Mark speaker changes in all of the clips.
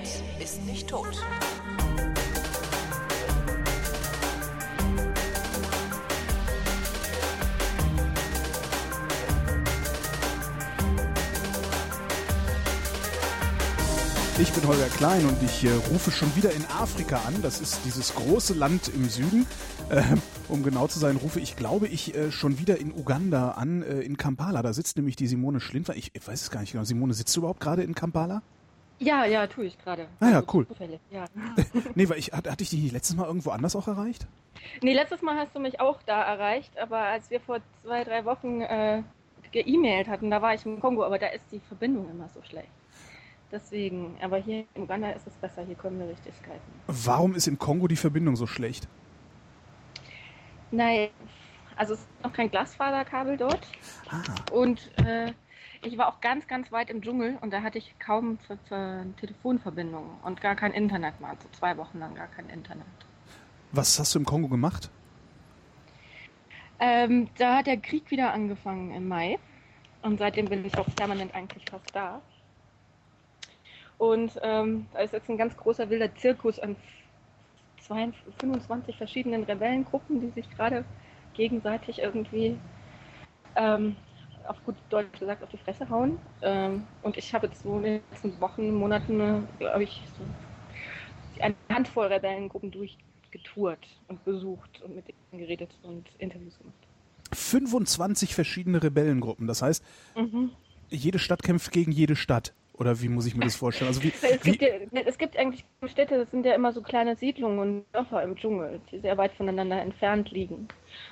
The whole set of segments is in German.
Speaker 1: Internet ist nicht tot.
Speaker 2: Ich bin Holger Klein und ich äh, rufe schon wieder in Afrika an. Das ist dieses große Land im Süden. Äh, um genau zu sein, rufe ich, glaube ich, äh, schon wieder in Uganda an, äh, in Kampala. Da sitzt nämlich die Simone Schlindler. Ich, ich weiß es gar nicht genau. Simone, sitzt du überhaupt gerade in Kampala?
Speaker 3: Ja, ja, tue ich gerade.
Speaker 2: Ah ja, cool.
Speaker 3: Zufällig, ja.
Speaker 2: nee, weil ich hatte ich dich letztes Mal irgendwo anders auch erreicht?
Speaker 3: Nee, letztes Mal hast du mich auch da erreicht, aber als wir vor zwei, drei Wochen äh, geemailt hatten, da war ich im Kongo, aber da ist die Verbindung immer so schlecht. Deswegen, aber hier in Uganda ist es besser, hier können wir richtig skypen.
Speaker 2: Warum ist im Kongo die Verbindung so schlecht?
Speaker 3: Nein, also es ist noch kein Glasfaserkabel dort.
Speaker 2: Ah.
Speaker 3: Und äh, ich war auch ganz, ganz weit im Dschungel und da hatte ich kaum für, für Telefonverbindung und gar kein Internet mal. So zwei Wochen lang gar kein Internet.
Speaker 2: Was hast du im Kongo gemacht?
Speaker 3: Ähm, da hat der Krieg wieder angefangen im Mai. Und seitdem bin ich auch permanent eigentlich fast da. Und ähm, da ist jetzt ein ganz großer wilder Zirkus an 22, 25 verschiedenen Rebellengruppen, die sich gerade gegenseitig irgendwie ähm, auf gut Deutsch gesagt auf die Fresse hauen. Ähm, und ich habe jetzt so in den letzten Wochen, Monaten, glaube ich, so eine Handvoll Rebellengruppen durchgetourt und besucht und mit denen geredet und Interviews gemacht.
Speaker 2: 25 verschiedene Rebellengruppen. Das heißt,
Speaker 3: Mhm.
Speaker 2: jede Stadt kämpft gegen jede Stadt. Oder wie muss ich mir das vorstellen? Also wie,
Speaker 3: Es gibt, ja, es gibt eigentlich Städte, das sind ja immer so kleine Siedlungen und Dörfer im Dschungel, die sehr weit voneinander entfernt liegen.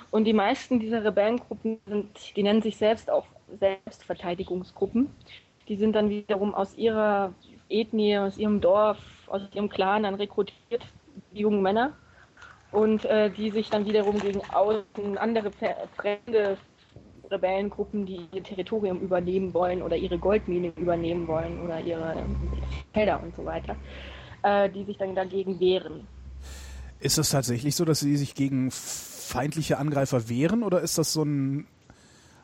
Speaker 3: Und die meisten dieser Rebellengruppen sind, die nennen sich selbst auch Selbstverteidigungsgruppen. Die sind dann wiederum aus ihrer Ethnie, aus ihrem Dorf, aus ihrem Clan dann rekrutiert, die jungen Männer. Und äh, die sich dann wiederum gegen außen andere fremde Rebellengruppen, die ihr Territorium übernehmen wollen oder ihre Goldmine übernehmen wollen oder ihre Felder und so weiter, äh, die sich dann dagegen wehren.
Speaker 2: ist das tatsächlich so, dass sie sich gegen feindliche Angreifer wehren? Oder ist das so ein,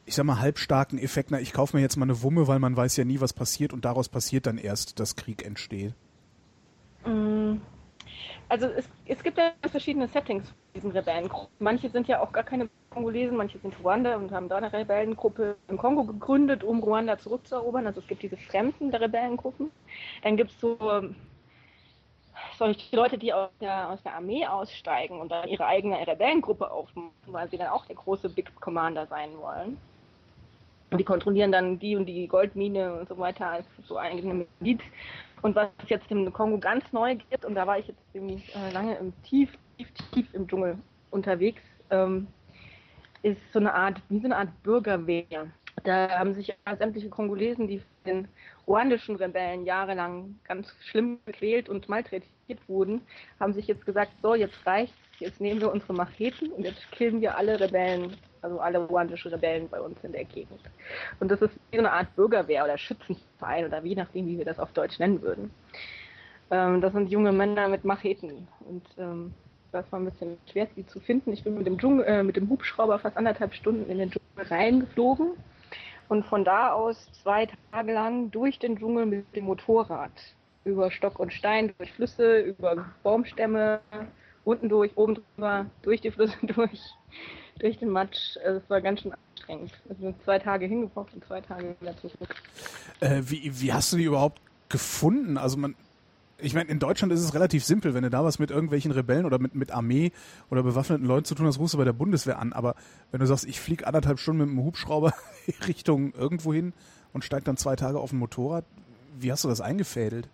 Speaker 2: ich sag mal, halbstarken Effekt? Na, ich kaufe mir jetzt mal eine Wumme, weil man weiß ja nie, was passiert und daraus passiert dann erst, dass Krieg entsteht.
Speaker 3: Mm, Also es, es gibt ja verschiedene Settings für diesen Rebellengruppen. Manche sind ja auch gar keine Kongolesen, manche sind Ruanda und haben da eine Rebellengruppe im Kongo gegründet, um Ruanda zurückzuerobern. Also es gibt diese Fremden der Rebellengruppen. Dann gibt es so ähm, solche Leute, die aus der, aus der Armee aussteigen und dann ihre eigene Rebellengruppe aufmachen, weil sie dann auch der große Big Commander sein wollen. Und die kontrollieren dann die und die Goldmine und so weiter als so eigene Gebiet. Und was es jetzt im Kongo ganz neu gibt, und da war ich jetzt ziemlich äh, lange im tief, tief, tief im Dschungel unterwegs, ähm, ist so eine Art, wie so eine Art Bürgerwehr. Da haben sich ja sämtliche Kongolesen, die von den ruandischen Rebellen jahrelang ganz schlimm gequält und malträtiert wurden, haben sich jetzt gesagt, so, jetzt reicht's, jetzt nehmen wir unsere Macheten und jetzt killen wir alle Rebellen, also alle ruandische Rebellen bei uns in der Gegend. Und das ist wie so eine Art Bürgerwehr oder Schützenverein oder je nachdem, wie wir das auf Deutsch nennen würden. Ähm, das sind junge Männer mit Macheten und ähm, das war ein bisschen schwer, sie zu finden. Ich bin mit dem, Dschungel, äh, mit dem Hubschrauber fast anderthalb Stunden in den Dschungel reingeflogen und von da aus zwei Tage lang durch den Dschungel mit dem Motorrad. Über Stock und Stein, durch Flüsse, über Baumstämme, unten durch, oben drüber, durch die Flüsse durch, durch den Matsch. Also war ganz schön anstrengend. Wir sind zwei Tage hingebracht und zwei Tage wieder zurück.
Speaker 2: Äh, wie, wie hast du die überhaupt gefunden? Also man, ich meine, in Deutschland ist es relativ simpel, wenn du da was mit irgendwelchen Rebellen oder mit, mit Armee oder bewaffneten Leuten zu tun hast, rufst du bei der Bundeswehr an. Aber wenn du sagst, ich fliege anderthalb Stunden mit dem Hubschrauber Richtung irgendwo hin und steig dann zwei Tage auf ein Motorrad, wie hast du das eingefädelt?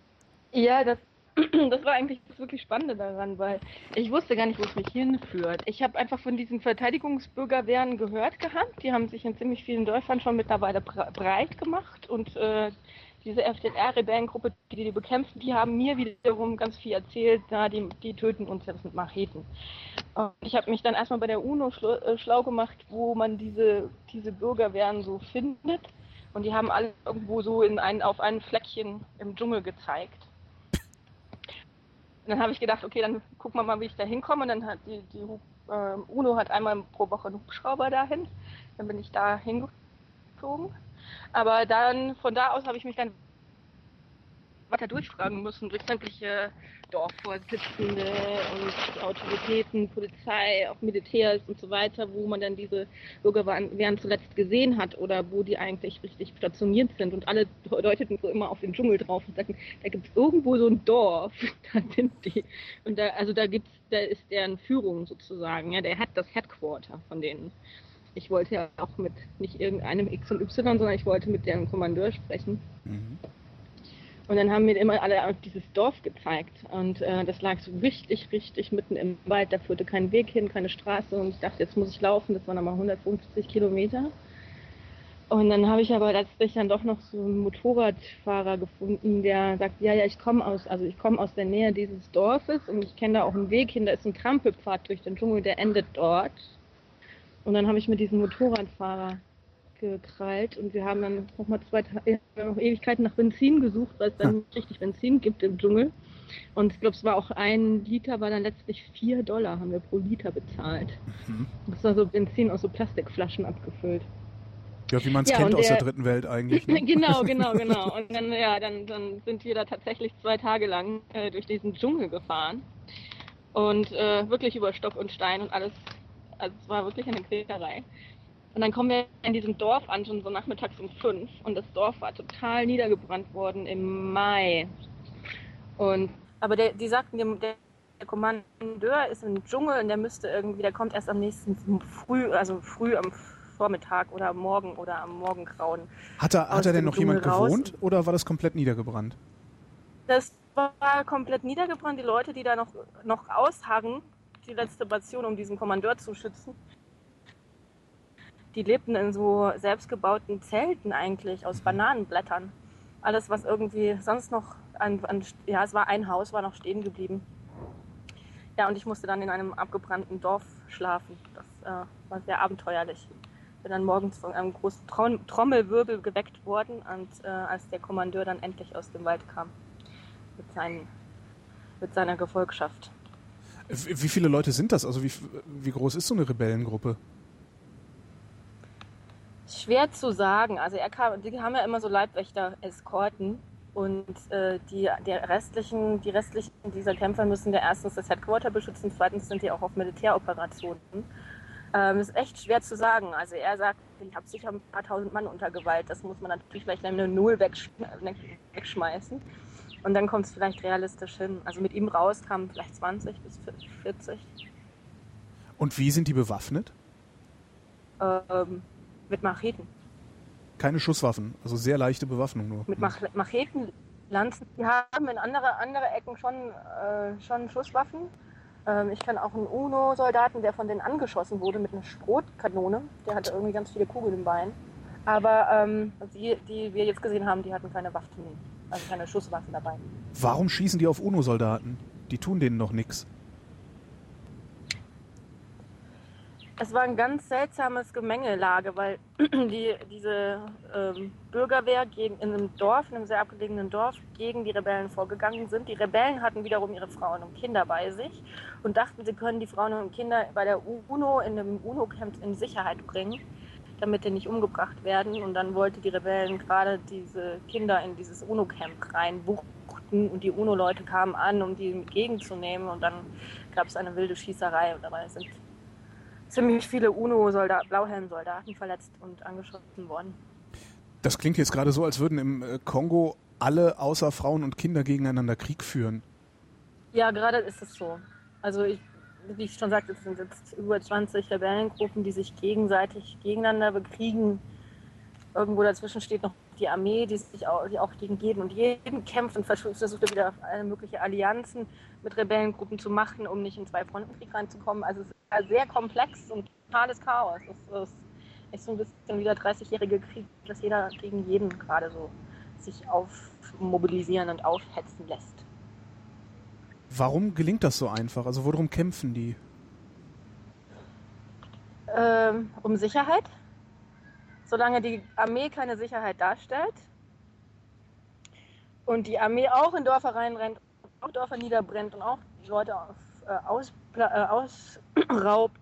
Speaker 3: Ja, das, das war eigentlich das wirklich Spannende daran, weil ich wusste gar nicht, wo es mich hinführt. Ich habe einfach von diesen Verteidigungsbürgerwehren gehört gehabt. Die haben sich in ziemlich vielen Dörfern schon mittlerweile bre- breit gemacht und äh, diese FDLR-Rebellengruppe, die die bekämpfen, die haben mir wiederum ganz viel erzählt, na, die, die töten uns jetzt mit Macheten. Und ich habe mich dann erstmal bei der UNO schlau, äh, schlau gemacht, wo man diese, diese Bürgerwehren so findet. Und die haben alle irgendwo so in ein, auf ein Fleckchen im Dschungel gezeigt. Und dann habe ich gedacht, okay, dann gucken wir mal, wie ich da hinkomme. Und dann hat die, die äh, UNO hat einmal pro Woche einen Hubschrauber dahin. Dann bin ich da hingeflogen. Aber dann, von da aus habe ich mich dann weiter durchfragen müssen durch sämtliche Dorfvorsitzende und Autoritäten, Polizei, auch Militärs und so weiter, wo man dann diese Bürgerwehren zuletzt gesehen hat oder wo die eigentlich richtig stationiert sind. Und alle deuteten so immer auf den Dschungel drauf und sagten, da gibt es irgendwo so ein Dorf, da sind die. Und da, also da gibt's, da ist deren Führung sozusagen, ja, der hat das Headquarter von denen. Ich wollte ja auch mit nicht irgendeinem X und Y, sondern ich wollte mit deren Kommandeur sprechen. Mhm. Und dann haben mir immer alle dieses Dorf gezeigt. Und äh, das lag so richtig, richtig mitten im Wald. Da führte kein Weg hin, keine Straße. Und ich dachte, jetzt muss ich laufen. Das waren nochmal 150 Kilometer. Und dann habe ich aber letztlich dann doch noch so einen Motorradfahrer gefunden, der sagt, ja, ja, ich komme aus, also ich komme aus der Nähe dieses Dorfes und ich kenne da auch einen Weg hin. Da ist ein Trampelpfad durch den Dschungel, der endet dort. Und dann habe ich mit diesem Motorradfahrer gekrallt und wir haben dann noch mal zwei Tage, noch Ewigkeiten nach Benzin gesucht, weil es dann nicht richtig Benzin gibt im Dschungel. Und ich glaube, es war auch ein Liter, war dann letztlich vier Dollar haben wir pro Liter bezahlt. Mhm. Das war so Benzin aus so Plastikflaschen abgefüllt.
Speaker 2: Ja, wie man es ja, kennt aus der, der, dritten Welt eigentlich. Ne?
Speaker 3: genau, genau, genau. Und dann, ja, dann, dann sind wir da tatsächlich zwei Tage lang äh, durch diesen Dschungel gefahren. Und äh, wirklich über Stock und Stein und alles also es war wirklich eine Quälerei. Und dann kommen wir in diesem Dorf an, schon so nachmittags um fünf. Und das Dorf war total niedergebrannt worden im Mai. Und, aber der, die sagten, der, der Kommandeur ist im Dschungel und der müsste irgendwie, der kommt erst am nächsten früh, also früh am Vormittag oder am Morgen oder am Morgengrauen.
Speaker 2: Hat er, hat er denn noch Dschungel jemand raus. gewohnt oder war das komplett niedergebrannt?
Speaker 3: Das war komplett niedergebrannt. Die Leute, die da noch, noch ausharren, die letzte Bastion, um diesen Kommandeur zu schützen. Die lebten in so selbstgebauten Zelten eigentlich aus Bananenblättern. Alles, was irgendwie sonst noch an, an ja, es war ein Haus, war noch stehen geblieben. Ja, und ich musste dann in einem abgebrannten Dorf schlafen. Das äh, war sehr abenteuerlich. Bin dann morgens von einem großen Trom Trommelwirbel geweckt worden, und, äh, als der Kommandeur dann endlich aus dem Wald kam mit, seinen, mit seiner Gefolgschaft.
Speaker 2: Wie viele Leute sind das? Also wie, wie groß ist so eine Rebellengruppe?
Speaker 3: Schwer zu sagen. Also er kam, die haben ja immer so Leibwächter-Eskorten und äh, die, der restlichen, die restlichen dieser Kämpfer müssen ja erstens das Headquarter beschützen, zweitens sind die auch auf Militäroperationen. Ähm, ist echt schwer zu sagen. Also er sagt, ich habe sicher ein paar tausend Mann unter Gewalt. Das muss man natürlich vielleicht eine Null wegsch wegschmeißen. Und dann kommt es vielleicht realistisch hin. Also mit ihm raus kamen vielleicht 20 bis 40.
Speaker 2: Und wie sind die bewaffnet?
Speaker 3: Ähm, mit Macheten.
Speaker 2: Keine Schusswaffen, also sehr leichte Bewaffnung nur.
Speaker 3: Mit Mach Macheten, Lanzen. Die haben in andere, andere Ecken schon, äh, schon Schusswaffen. Ähm, ich kenne auch einen UNO-Soldaten, der von denen angeschossen wurde mit einer Sprotkanone. Der hatte irgendwie ganz viele Kugeln im Bein. Aber ähm, die, die wir jetzt gesehen haben, die hatten keine Waffen also keine Schusswaffen dabei.
Speaker 2: Warum schießen die auf UNO-Soldaten? Die tun denen noch nichts.
Speaker 3: Es war ein ganz seltsames Gemengelage, weil die, diese ähm, Bürgerwehr gegen, in einem Dorf, in einem sehr abgelegenen Dorf, gegen die Rebellen vorgegangen sind. Die Rebellen hatten wiederum ihre Frauen und Kinder bei sich und dachten, sie können die Frauen und Kinder bei der UNO in einem UNO-Camp in Sicherheit bringen damit die nicht umgebracht werden. Und dann wollte die Rebellen gerade diese Kinder in dieses UNO-Camp reinbuchten und die UNO-Leute kamen an, um die entgegenzunehmen. Und dann gab es eine wilde Schießerei und dabei sind ziemlich viele UNO-Blauhelm-Soldaten verletzt und angeschossen worden.
Speaker 2: Das klingt jetzt gerade so, als würden im äh, Kongo alle außer Frauen und Kinder gegeneinander Krieg führen.
Speaker 3: Ja, gerade ist es so. Also ich wie ich schon sagte, es sind jetzt über 20 Rebellengruppen, die sich gegenseitig gegeneinander bekriegen. Irgendwo dazwischen steht noch die Armee, die sich auch, die auch gegen jeden und jeden kämpft und versucht wieder alle mögliche Allianzen mit Rebellengruppen zu machen, um nicht in zwei Frontenkrieg reinzukommen. Also es ist sehr komplex und totales Chaos. Es ist echt so ein bisschen wie der 30-jährige Krieg, dass jeder gegen jeden gerade so sich aufmobilisieren und aufhetzen lässt.
Speaker 2: Warum gelingt das so einfach? Also worum kämpfen die?
Speaker 3: Ähm, um Sicherheit. Solange die Armee keine Sicherheit darstellt und die Armee auch in Dörfer reinrennt, auch Dörfer niederbrennt und auch Leute auf, äh, aus, äh, ausraubt,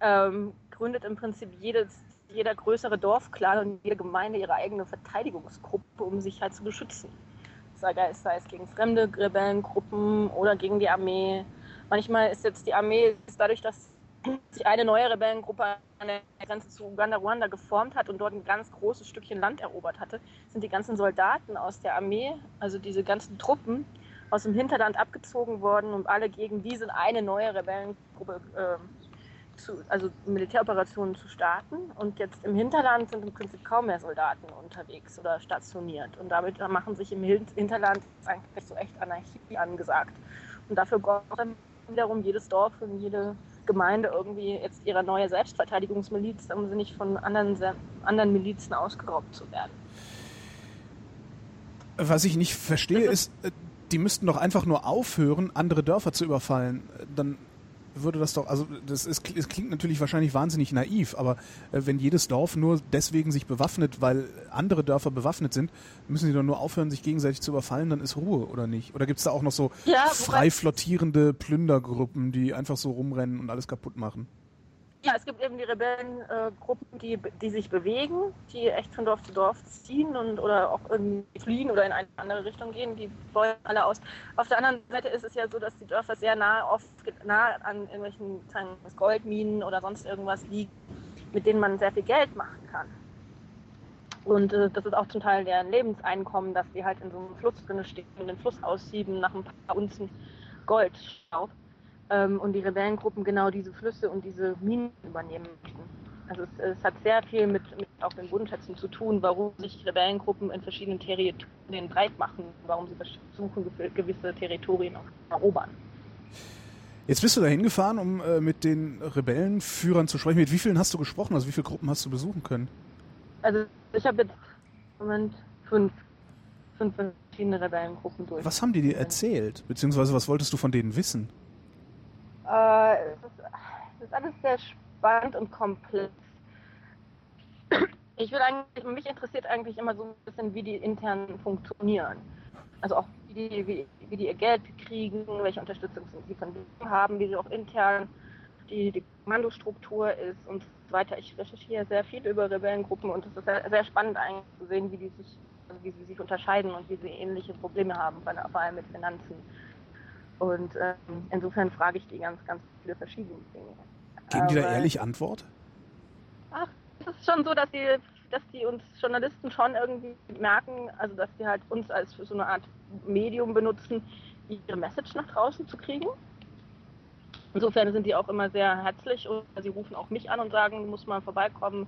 Speaker 3: ähm, gründet im Prinzip jedes, jeder größere Dorfclan und jede Gemeinde ihre eigene Verteidigungsgruppe, um sich halt zu beschützen. Sei es gegen fremde Rebellengruppen oder gegen die Armee. Manchmal ist jetzt die Armee dadurch, dass sich eine neue Rebellengruppe an der Grenze zu Uganda, Ruanda geformt hat und dort ein ganz großes Stückchen Land erobert hatte, sind die ganzen Soldaten aus der Armee, also diese ganzen Truppen, aus dem Hinterland abgezogen worden, um alle gegen diese eine neue Rebellengruppe, äh, zu, also Militäroperationen zu starten. Und jetzt im Hinterland sind im Prinzip kaum mehr Soldaten unterwegs oder stationiert. Und damit machen sich im Hinterland eigentlich so echt Anarchie angesagt. Und dafür braucht dann wiederum jedes Dorf und jede Gemeinde irgendwie jetzt ihre neue Selbstverteidigungsmiliz, um sie nicht von anderen, anderen Milizen ausgeraubt zu werden.
Speaker 2: Was ich nicht verstehe, ist, äh, die müssten doch einfach nur aufhören, andere Dörfer zu überfallen. Dann würde das doch, also das ist, es klingt natürlich wahrscheinlich wahnsinnig naiv, aber äh, wenn jedes Dorf nur deswegen sich bewaffnet, weil andere Dörfer bewaffnet sind, müssen sie doch nur aufhören, sich gegenseitig zu überfallen, dann ist Ruhe, oder nicht? Oder gibt es da auch noch so ja, frei flottierende Plündergruppen, die einfach so rumrennen und alles kaputt machen?
Speaker 3: Ja, es gibt eben die Rebellengruppen, die, die sich bewegen, die echt von Dorf zu Dorf ziehen und oder auch irgendwie fliehen oder in eine andere Richtung gehen. Die wollen alle aus. Auf der anderen Seite ist es ja so, dass die Dörfer sehr nah, oft nah an irgendwelchen sagen, Goldminen oder sonst irgendwas liegen, mit denen man sehr viel Geld machen kann. Und äh, das ist auch zum Teil deren Lebenseinkommen, dass die halt in so einem Fluss drin stehen und den Fluss aussieben nach ein paar Unzen Goldstaub ähm, und die Rebellengruppen genau diese Flüsse und diese Minen übernehmen möchten. Also es, es hat sehr viel mit, mit auch den Bodenschätzen zu tun, warum sich Rebellengruppen in verschiedenen Territorien breit machen, warum sie versuchen, gewisse Territorien auch erobern.
Speaker 2: Jetzt bist du da hingefahren, um äh, mit den Rebellenführern zu sprechen. Mit wie vielen hast du gesprochen? Also wie viele Gruppen hast du besuchen können?
Speaker 3: Also ich habe jetzt im Moment fünf, fünf verschiedene Rebellengruppen durch.
Speaker 2: Was haben die dir erzählt? Beziehungsweise was wolltest du von denen wissen?
Speaker 3: Äh, es, ist, es ist alles sehr spannend und komplex. Ich will eigentlich, mich interessiert eigentlich immer so ein bisschen, wie die intern funktionieren. Also auch wie die, wie, wie die ihr Geld kriegen, welche Unterstützung sie von denen haben, wie sie auch intern die, die Kommandostruktur ist und so weiter. Ich recherchiere sehr viel über Rebellengruppen und es ist sehr, sehr spannend eigentlich zu sehen, wie die sich, also wie sie sich unterscheiden und wie sie ähnliche Probleme haben, vor allem mit Finanzen und ähm, insofern frage ich die ganz, ganz viele verschiedene Dinge.
Speaker 2: Geben die da ehrlich Antwort?
Speaker 3: Ach, es ist schon so, dass die, dass die uns Journalisten schon irgendwie merken, also dass die halt uns als so eine Art Medium benutzen, ihre Message nach draußen zu kriegen. Insofern sind die auch immer sehr herzlich und sie rufen auch mich an und sagen, du musst mal vorbeikommen,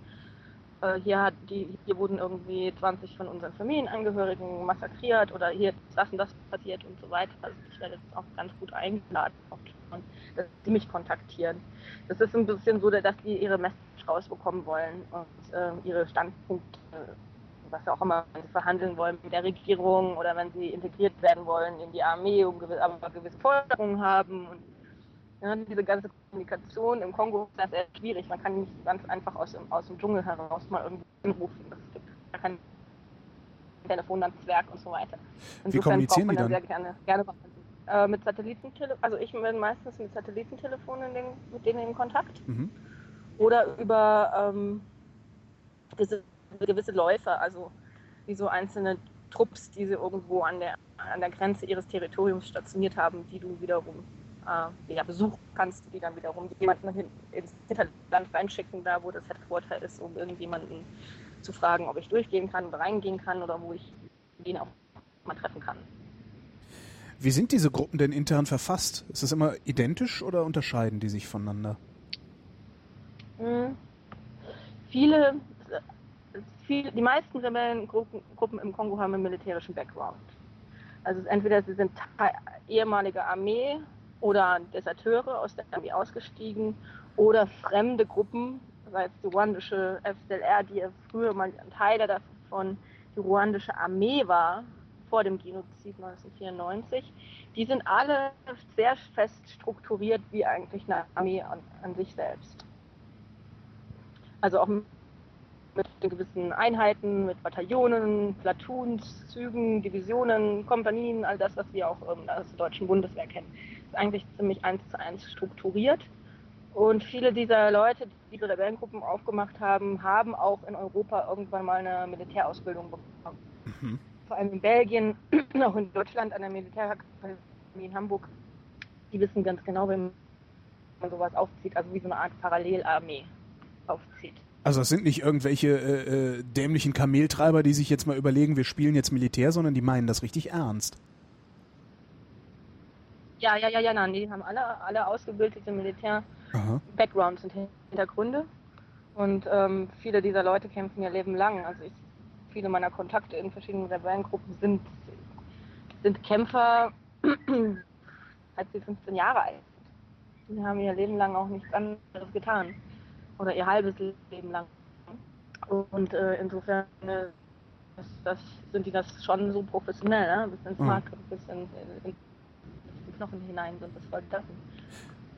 Speaker 3: äh, hier, hat die, hier wurden irgendwie 20 von unseren Familienangehörigen massakriert oder hier ist das und das passiert und so weiter. Also ich werde jetzt auch ganz gut eingeladen, dass sie mich kontaktieren. Das ist ein bisschen so, dass die ihre Message rausbekommen wollen und äh, ihre Standpunkte, was auch immer, wenn sie verhandeln wollen mit der Regierung oder wenn sie integriert werden wollen in die Armee, um gewisse, aber gewisse Forderungen haben und ja, diese ganze Kommunikation im Kongo ist sehr schwierig. Man kann nicht ganz einfach aus dem, aus dem Dschungel heraus mal irgendwie anrufen. Das gibt da kein Telefonnetzwerk und so weiter.
Speaker 2: Insofern Wie kommunizieren die dann? Sehr
Speaker 3: gerne, gerne äh, mit Satellitentelefon, also ich bin meistens mit Satellitentelefonen den, mit denen in Kontakt. Mhm. Oder über ähm, gewisse, gewisse Läufer, also wie so einzelne Trupps, die sie irgendwo an der, an der Grenze ihres Territoriums stationiert haben, die du wiederum äh, ja, besuchen kannst, die dann wiederum jemanden ins Hinterland reinschicken, da wo das Headquarter ist, um irgendjemanden zu fragen, ob ich durchgehen kann oder reingehen kann oder wo ich ihn auch mal treffen kann.
Speaker 2: Wie sind diese Gruppen denn intern verfasst? Ist das immer identisch oder unterscheiden die sich voneinander?
Speaker 3: Hm. Viele, viele, die meisten Rebellengruppen im Kongo haben einen militärischen Background. Also entweder sie sind ehemalige Armee oder Deserteure aus der Armee ausgestiegen oder fremde Gruppen, sei es die ruandische FDLR, die ja früher mal ein Teil davon die ruandische Armee war, vor dem Genozid 1994, die sind alle sehr fest strukturiert wie eigentlich eine Armee an, an sich selbst. Also auch mit gewissen Einheiten, mit Bataillonen, Platoons, Zügen, Divisionen, Kompanien, all das, was wir auch ähm, aus der deutschen Bundeswehr kennen eigentlich ziemlich eins zu eins strukturiert. Und viele dieser Leute, die die Rebellengruppen aufgemacht haben, haben auch in Europa irgendwann mal eine Militärausbildung bekommen. Mhm. vor allem in Belgien, auch in Deutschland an der Militärakademie in Hamburg, die wissen ganz genau, wenn man sowas aufzieht, also wie so eine Art Parallelarmee aufzieht.
Speaker 2: Also das sind nicht irgendwelche äh, äh, dämlichen Kameltreiber, die sich jetzt mal überlegen, wir spielen jetzt Militär, sondern die meinen das richtig ernst.
Speaker 3: Ja, ja, ja, ja, nein, die haben alle, alle ausgebildete Militär-Backgrounds und Hintergründe. Und ähm, viele dieser Leute kämpfen ihr Leben lang. Also ich, viele meiner Kontakte in verschiedenen Rebellengruppen sind, sind Kämpfer, als sie 15 Jahre alt sind. Die haben ihr Leben lang auch nichts anderes getan. Oder ihr halbes Leben lang. Und äh, insofern äh, das, das, sind die das schon so professionell, ne? bis ins Markt, mhm. bis in, in, in die Knochen hinein sind. Das wollte das.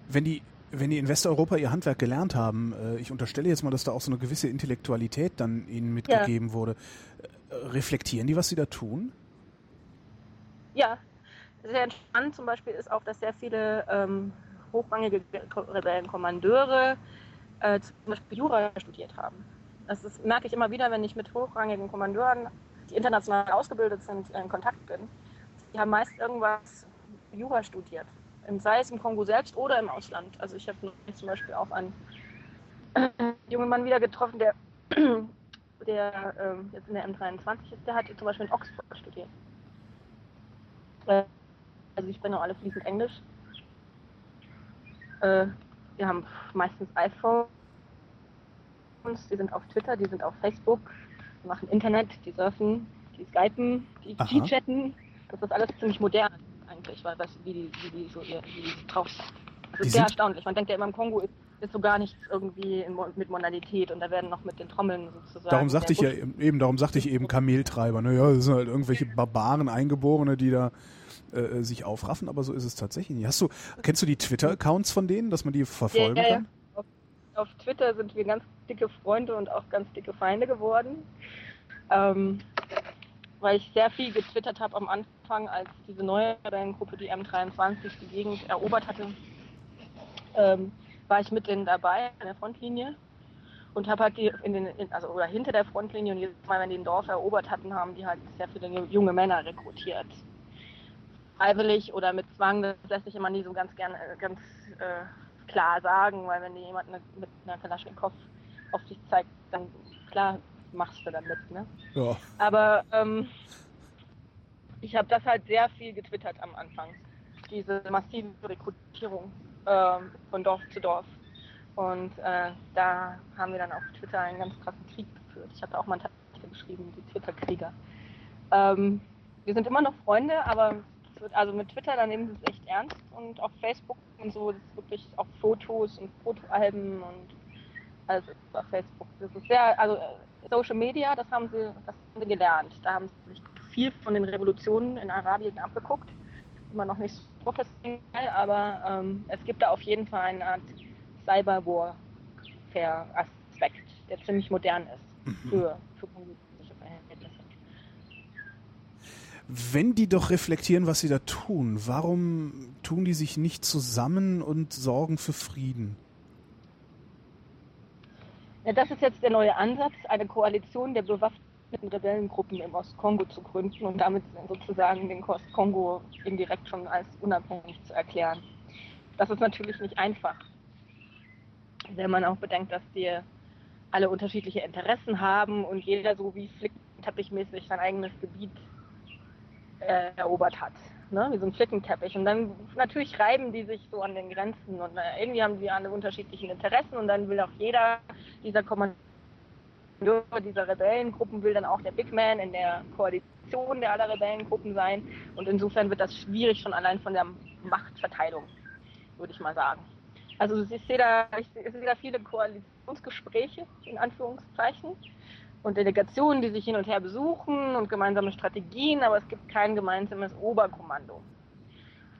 Speaker 2: Wenn die wenn die in Westeuropa ihr Handwerk gelernt haben, äh, ich unterstelle jetzt mal, dass da auch so eine gewisse Intellektualität dann ihnen mitgegeben ja. wurde, äh, reflektieren die, was sie da tun?
Speaker 3: Ja, sehr spannend zum Beispiel ist auch, dass sehr viele ähm, hochrangige Rebellenkommandeure äh, zum Beispiel Jura studiert haben. Das ist, merke ich immer wieder, wenn ich mit hochrangigen Kommandeuren, die international ausgebildet sind, in Kontakt bin. Die haben meist irgendwas Jura studiert sei es im Kongo selbst oder im Ausland. Also ich habe zum Beispiel auch einen äh, jungen Mann wieder getroffen, der, der äh, jetzt in der M23 ist, der hat zum Beispiel in Oxford studiert. Äh, also ich bin auch alle fließend Englisch. Äh, wir haben meistens iPhones, die sind auf Twitter, die sind auf Facebook, die machen Internet, die surfen, die skypen, die chatten. Das ist alles ziemlich modern eigentlich, weil das, wie, die, wie die so ihr, wie die drauf sind. Das ist die sehr erstaunlich. Man denkt ja immer im Kongo ist, ist so gar nichts irgendwie in, mit Modalität und da werden noch mit den Trommeln sozusagen.
Speaker 2: Darum sagte ich ja eben, darum sagte ich eben Kameltreiber. Ne? Ja, das sind halt irgendwelche Barbaren, Eingeborene, die da äh, sich aufraffen, aber so ist es tatsächlich nicht. Hast du, kennst du die Twitter-Accounts von denen, dass man die verfolgen ja, ja, ja. kann?
Speaker 3: Auf, auf, Twitter sind wir ganz dicke Freunde und auch ganz dicke Feinde geworden. Ähm, weil ich sehr viel getwittert habe am Anfang, als diese neue Rebellengruppe, die M23, die Gegend erobert hatte, ähm, war ich mit denen dabei an der Frontlinie und habe halt die in den, in, also oder hinter der Frontlinie und jedes Mal, wenn die ein Dorf erobert hatten, haben die halt sehr viele junge Männer rekrutiert. Freiwillig oder mit Zwang, das lässt sich immer nie so ganz gerne äh, ganz äh, klar sagen, weil wenn dir jemand mit einer Kalaschnikow auf dich zeigt, dann klar machst du damit. Ne? Ja. Aber ähm, ich habe das halt sehr viel getwittert am Anfang. Diese massive Rekrutierung äh, von Dorf zu Dorf. Und äh, da haben wir dann auf Twitter einen ganz krassen Krieg geführt. Ich habe auch mal einen Artikel geschrieben, die Twitter-Krieger. Ähm, wir sind immer noch Freunde, aber also mit Twitter, da nehmen sie es echt ernst. Und auf Facebook und so, das ist wirklich auch Fotos und Fotoalben und ist auf Facebook. Das ist sehr, also Social Media, das haben sie, das haben sie gelernt. Da haben sie sich viel von den Revolutionen in Arabien abgeguckt. Immer noch nicht so professionell, aber ähm, es gibt da auf jeden Fall eine Art Cyber-Warfare-Aspekt, der ziemlich modern ist mhm. für, für politische Verhältnisse.
Speaker 2: Wenn die doch reflektieren, was sie da tun, warum tun die sich nicht zusammen und sorgen für Frieden?
Speaker 3: Ja, das ist jetzt der neue Ansatz, eine Koalition der bewaffneten Rebellengruppen im Ostkongo zu gründen und damit sozusagen den Ostkongo indirekt schon als unabhängig zu erklären. Das ist natürlich nicht einfach, wenn man auch bedenkt, dass die alle unterschiedliche Interessen haben und jeder so wie flickteppichmäßig sein eigenes Gebiet äh, erobert hat ne? wie so ein Flickenteppich. Und dann natürlich reiben die sich so an den Grenzen und äh, irgendwie haben die alle unterschiedlichen Interessen und dann will auch jeder dieser Kommandeur dieser Rebellengruppen will dann auch der Big Man in der Koalition der aller Rebellengruppen sein. Und insofern wird das schwierig schon allein von der Machtverteilung, würde ich mal sagen. Also ich sehe da, ich sehe da viele Koalitionsgespräche, in Anführungszeichen und Delegationen, die sich hin und her besuchen und gemeinsame Strategien, aber es gibt kein gemeinsames Oberkommando.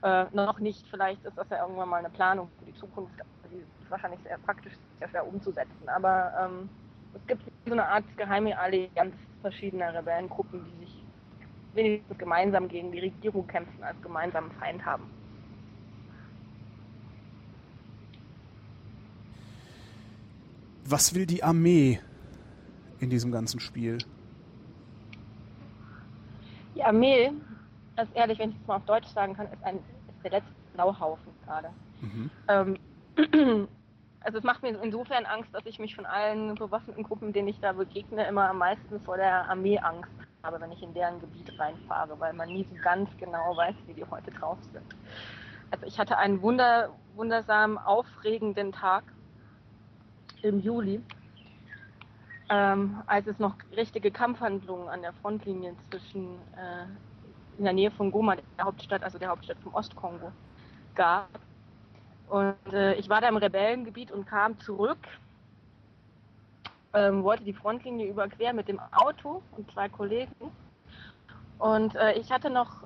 Speaker 3: Äh, noch nicht, vielleicht ist das ja irgendwann mal eine Planung für die Zukunft, die ist wahrscheinlich sehr praktisch, sehr schwer umzusetzen. Aber ähm, es gibt so eine Art geheime Allianz verschiedener Rebellengruppen, die sich wenigstens gemeinsam gegen die Regierung kämpfen, als gemeinsamen Feind haben.
Speaker 2: Was will die Armee in diesem ganzen Spiel?
Speaker 3: Die Armee, ganz ehrlich, wenn ich es mal auf Deutsch sagen kann, ist, ein, ist der letzte Sauhaufen gerade. Mhm. Ähm, also es macht mir insofern Angst, dass ich mich von allen bewaffneten Gruppen, denen ich da begegne, immer am meisten vor der Armee Angst habe, wenn ich in deren Gebiet reinfahre, weil man nie so ganz genau weiß, wie die heute drauf sind. Also ich hatte einen wunder, wundersam aufregenden Tag im Juli, ähm, als es noch richtige Kampfhandlungen an der Frontlinie zwischen äh, in der Nähe von Goma, der Hauptstadt, also der Hauptstadt vom Ostkongo, gab. Und äh, ich war da im Rebellengebiet und kam zurück, ähm, wollte die Frontlinie überqueren mit dem Auto und zwei Kollegen. Und äh, ich hatte noch,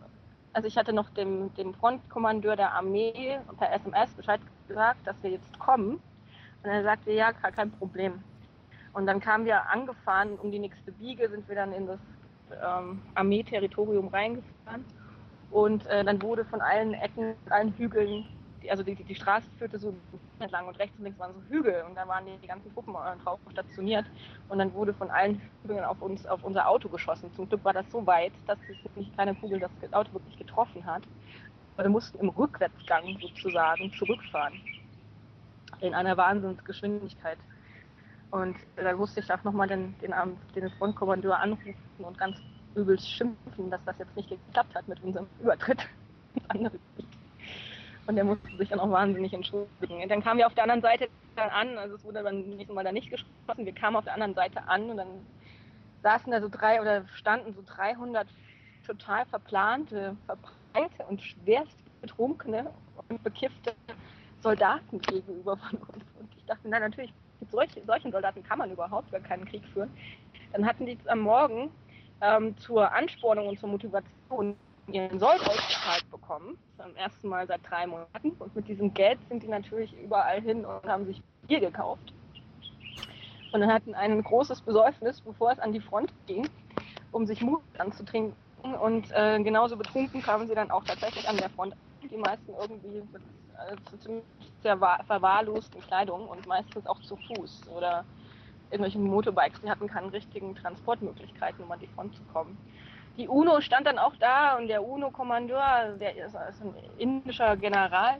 Speaker 3: also ich hatte noch dem, dem Frontkommandeur der Armee per SMS Bescheid gesagt, dass wir jetzt kommen. Und er sagte, ja, kein Problem. Und dann kamen wir angefahren, um die nächste Biege sind wir dann in das ähm, Armeeterritorium reingefahren. Und äh, dann wurde von allen Ecken, allen Hügeln, die, also die, die, die, Straße führte so entlang und rechts und links waren so Hügel und da waren die, die ganzen Truppen äh, drauf stationiert. Und dann wurde von allen Hügeln auf uns, auf unser Auto geschossen. Zum Glück war das so weit, dass es nicht keine Kugel das Auto wirklich getroffen hat. Aber wir mussten im Rückwärtsgang sozusagen zurückfahren. In einer Wahnsinnsgeschwindigkeit. Und da musste ich auch nochmal den, den, den Frontkommandeur anrufen und ganz übel schimpfen, dass das jetzt nicht geklappt hat mit unserem Übertritt ins andere Gebiet. Und der musste sich dann auch wahnsinnig entschuldigen. Und dann kamen wir auf der anderen Seite dann an, also es wurde beim nächsten Mal da nicht geschossen, wir kamen auf der anderen Seite an und dann saßen da so drei oder standen so 300 total verplante, verbreite und schwerst betrunkene und bekiffte Soldaten gegenüber von uns. Und ich dachte, nein, natürlich mit solch, solchen Soldaten kann man überhaupt gar keinen Krieg führen. Dann hatten die am Morgen ähm, zur Anspornung und zur Motivation ihren Sold ausgezahlt bekommen. Zum ersten Mal seit drei Monaten. Und mit diesem Geld sind die natürlich überall hin und haben sich Bier gekauft. Und dann hatten ein großes Besäufnis, bevor es an die Front ging, um sich Mut anzutrinken. Und äh, genauso betrunken kamen sie dann auch tatsächlich an der Front. Die meisten irgendwie mit äh, ziemlich sehr verwahrlosten Kleidung und meistens auch zu Fuß oder irgendwelchen Motorbikes. Die hatten keine richtigen Transportmöglichkeiten, um an die Front zu kommen. Die UNO stand dann auch da und der UNO-Kommandeur, der ist, ist ein indischer General,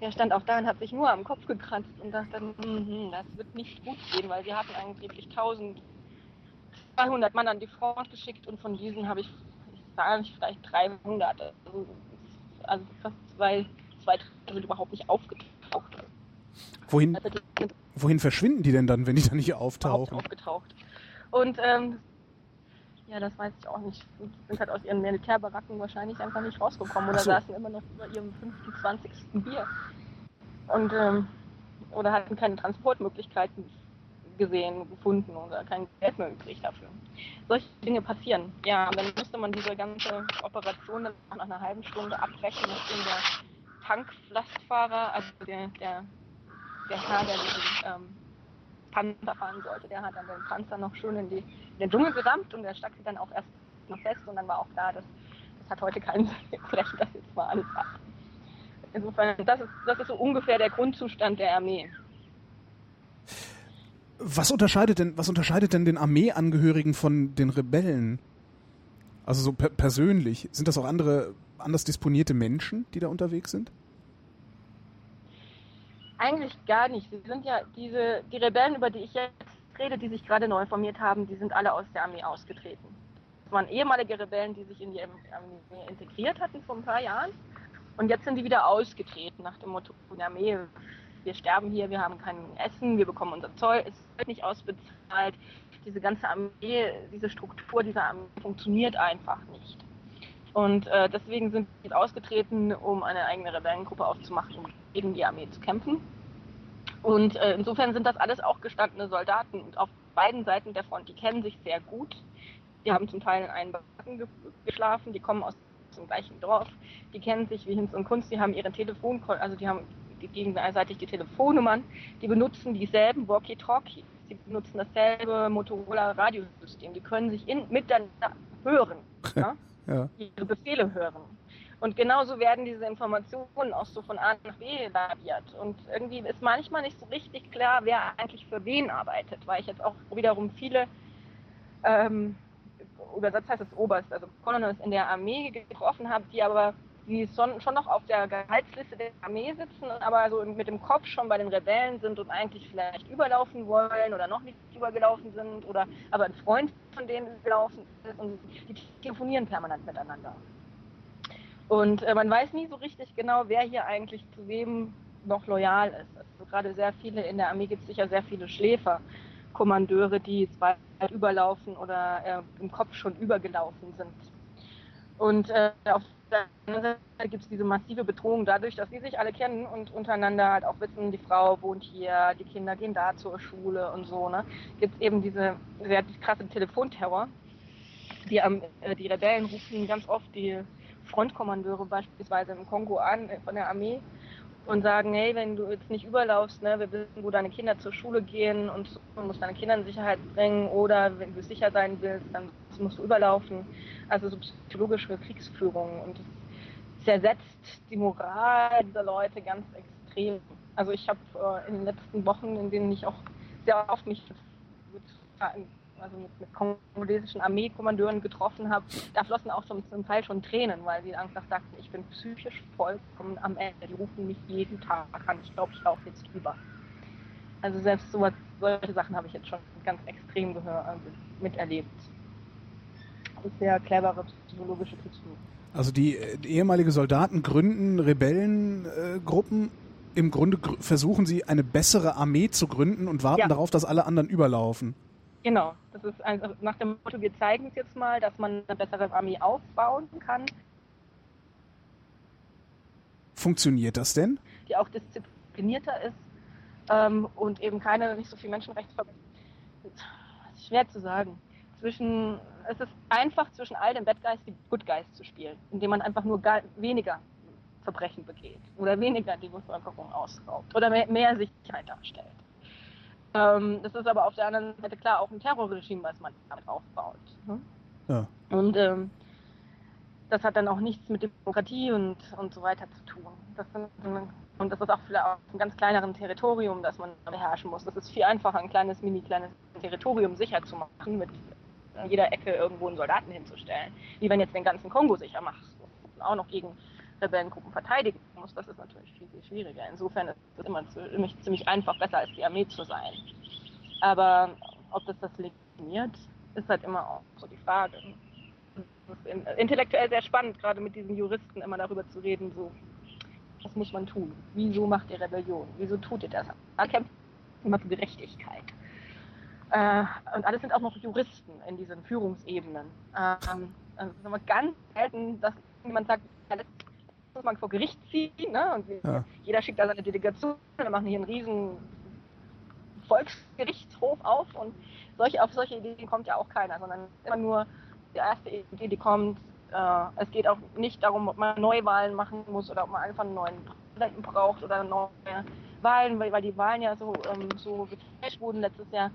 Speaker 3: der stand auch da und hat sich nur am Kopf gekratzt und dachte, mm, das wird nicht gut gehen, weil sie hatten angeblich 1200 Mann an die Front geschickt und von diesen habe ich, ich sage nicht, vielleicht 300, also, also fast zwei, zwei Drittel überhaupt nicht aufgetaucht.
Speaker 2: Wohin, also wohin verschwinden die denn dann, wenn die da nicht auftauchen?
Speaker 3: Aufgetaucht. Und ähm, ja, das weiß ich auch nicht. Die sind halt aus ihren Militärbaracken wahrscheinlich einfach nicht rausgekommen oder so. saßen immer noch über ihrem 25. Bier. Und ähm, oder hatten keine Transportmöglichkeiten gesehen, gefunden oder kein Geld mehr übrig dafür. Solche Dinge passieren. Ja, dann musste man diese ganze Operation dann nach einer halben Stunde abbrechen, nachdem der Tanklastfahrer, also der, der der Herr, der diesen ähm, Panzer fahren sollte, der hat dann den Panzer noch schön in, die, in den Dschungel gerammt und der stak sie dann auch erst noch fest und dann war auch klar, dass das hat heute keinen Sinn, wir das jetzt mal alles ab. Insofern, das ist, das ist so ungefähr der Grundzustand der Armee.
Speaker 2: Was unterscheidet denn, was unterscheidet denn den Armeeangehörigen von den Rebellen? Also so per persönlich. Sind das auch andere, anders disponierte Menschen, die da unterwegs sind?
Speaker 3: Eigentlich gar nicht. Sie sind ja diese, die Rebellen, über die ich jetzt rede, die sich gerade neu formiert haben, die sind alle aus der Armee ausgetreten. Das waren ehemalige Rebellen, die sich in die Armee integriert hatten vor ein paar Jahren. Und jetzt sind die wieder ausgetreten nach dem Motto der Armee, wir sterben hier, wir haben kein Essen, wir bekommen unser Zoll, es wird nicht ausbezahlt. Diese ganze Armee, diese Struktur dieser Armee funktioniert einfach nicht. Und äh, deswegen sind sie ausgetreten, um eine eigene Rebellengruppe aufzumachen, um gegen die Armee zu kämpfen. Und äh, insofern sind das alles auch gestandene Soldaten und auf beiden Seiten der Front, die kennen sich sehr gut. Die haben zum Teil in einen Backen ge geschlafen, die kommen aus dem gleichen Dorf, die kennen sich wie Hinz und Kunst, die haben ihre Telefon, also die haben gegenseitig die Telefonnummern, die benutzen dieselben Walkie-Talkies, sie benutzen dasselbe Motorola-Radiosystem, die können sich in, miteinander hören, ja? Ja. ihre Befehle hören. Und genauso werden diese Informationen auch so von A nach B laviert. Und irgendwie ist manchmal nicht so richtig klar, wer eigentlich für wen arbeitet, weil ich jetzt auch wiederum viele ähm, übersetzt heißt es Oberst, also Colonels in der Armee getroffen habe, die aber die schon, noch auf der Gehaltsliste der Armee sitzen, aber so mit dem Kopf schon bei den Rebellen sind und eigentlich vielleicht überlaufen wollen oder noch nicht übergelaufen sind oder aber ein Freund von denen gelaufen ist und die telefonieren permanent miteinander. Und äh, man weiß nie so richtig genau, wer hier eigentlich zu wem noch loyal ist. Also gerade sehr viele in der Armee gibt es sicher sehr viele Schläfer, Kommandeure, die zwar überlaufen oder äh, im Kopf schon übergelaufen sind. Und äh, auf der gibt es diese massive Bedrohung dadurch, dass sie sich alle kennen und untereinander halt auch wissen, die Frau wohnt hier, die Kinder gehen da zur Schule und so. Ne? Gibt es eben diese sehr krasse Telefonterror. Die, ähm, die Rebellen rufen ganz oft die Frontkommandeure beispielsweise im Kongo an äh, von der Armee und sagen, hey, wenn du jetzt nicht überlaufst, ne, wir wissen, wo deine Kinder zur Schule gehen und du musst deine Kinder in Sicherheit bringen oder wenn du sicher sein willst, dann musst du überlaufen. Also so psychologische Kriegsführung und es zersetzt die Moral dieser Leute ganz extrem. Also ich habe äh, in den letzten Wochen, in denen ich auch sehr oft mich mit, also mit, mit kongolesischen Armeekommandeuren getroffen habe, da flossen auch zum, zum Teil schon Tränen, weil sie einfach sagten, ich bin psychisch vollkommen am Ende. Die rufen mich jeden Tag an. Ich glaube, ich laufe jetzt drüber. Also selbst sowas, solche Sachen habe ich jetzt schon ganz extrem gehört, also miterlebt. Das ist sehr clevere psychologische Kriegsführung.
Speaker 2: Also die, die ehemalige Soldaten gründen Rebellengruppen. Äh, Im Grunde gr versuchen sie eine bessere Armee zu gründen und warten ja. darauf, dass alle anderen überlaufen.
Speaker 3: Genau, das ist also nach dem Motto, wir zeigen es jetzt mal, dass man eine bessere Armee aufbauen kann.
Speaker 2: Funktioniert das denn?
Speaker 3: Die auch disziplinierter ist ähm, und eben keine, nicht so viel Menschenrechtsverbrechen. Schwer zu sagen. Zwischen, es ist einfach zwischen all den Bad Guys die Good Guys zu spielen, indem man einfach nur weniger Verbrechen begeht oder weniger die Bevölkerung ausraubt oder mehr, mehr Sicherheit darstellt. Ähm, das ist aber auf der anderen Seite klar auch ein Terrorregime, was man damit aufbaut. Ne? Ja. Und ähm, das hat dann auch nichts mit Demokratie und, und so weiter zu tun. Das sind, und das ist auch vielleicht auf einem ganz kleineren Territorium, das man beherrschen muss. Das ist viel einfacher, ein kleines, mini kleines Territorium sicher zu machen, mit an jeder Ecke irgendwo einen Soldaten hinzustellen, wie wenn jetzt den ganzen Kongo sicher machst und auch noch gegen Rebellengruppen verteidigen muss, das ist natürlich viel, viel schwieriger. Insofern ist es immer ziemlich, ziemlich einfach, besser als die Armee zu sein. Aber ob das das legitimiert, ist halt immer auch so die Frage. Das ist intellektuell sehr spannend, gerade mit diesen Juristen immer darüber zu reden, so, was muss man tun? Wieso macht ihr Rebellion? Wieso tut ihr das? Da kämpft immer für Gerechtigkeit. Äh, und alles sind auch noch Juristen in diesen Führungsebenen. Ähm, also es ist immer ganz selten, dass jemand sagt, ja, muss man vor Gericht ziehen. Ne? Und ja. jeder schickt da seine Delegation, wir machen hier einen riesen Volksgerichtshof auf und solche, auf solche Ideen kommt ja auch keiner, sondern immer nur die erste Idee, die kommt. Äh, es geht auch nicht darum, ob man Neuwahlen machen muss oder ob man einfach einen neuen Präsidenten braucht oder neue Wahlen, weil, weil die Wahlen ja so, ähm, so gefälscht wurden letztes Jahr.